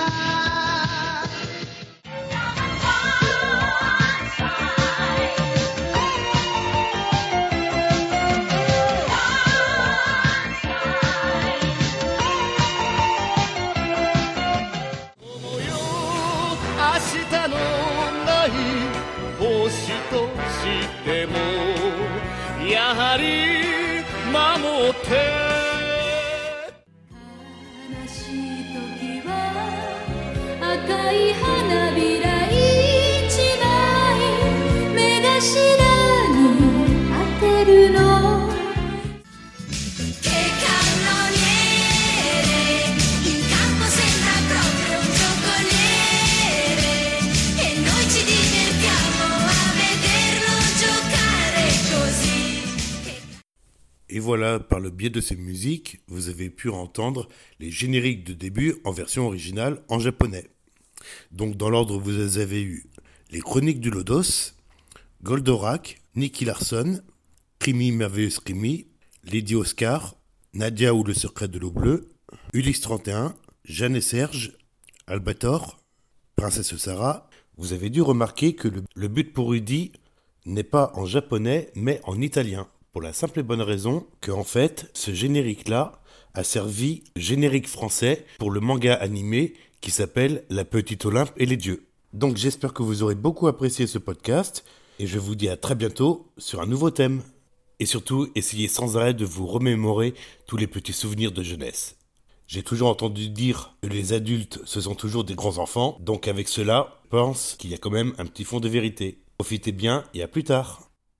de ces musiques, vous avez pu entendre les génériques de début en version originale en japonais. Donc dans l'ordre, vous avez eu Les Chroniques du Lodos, Goldorak, Nicky Larson, Crimi Merveilleuse Crimi, Lady Oscar, Nadia ou le secret de l'eau bleue, Ulysse 31, Jeanne et Serge, Albator, Princesse Sarah. Vous avez dû remarquer que le, but pour Rudy n'est pas en japonais mais en italien. Pour la simple et bonne raison que en fait, ce générique-là a servi générique français pour le manga animé qui s'appelle La Petite Olympe et les Dieux. Donc j'espère que vous aurez beaucoup apprécié ce podcast et je vous dis à très bientôt sur un nouveau thème. Et surtout, essayez sans arrêt de vous remémorer tous les petits souvenirs de jeunesse. J'ai toujours entendu dire que les adultes, ce sont toujours des grands enfants, donc avec cela, pense qu'il y a quand même un petit fond de vérité. Profitez bien et à plus tard.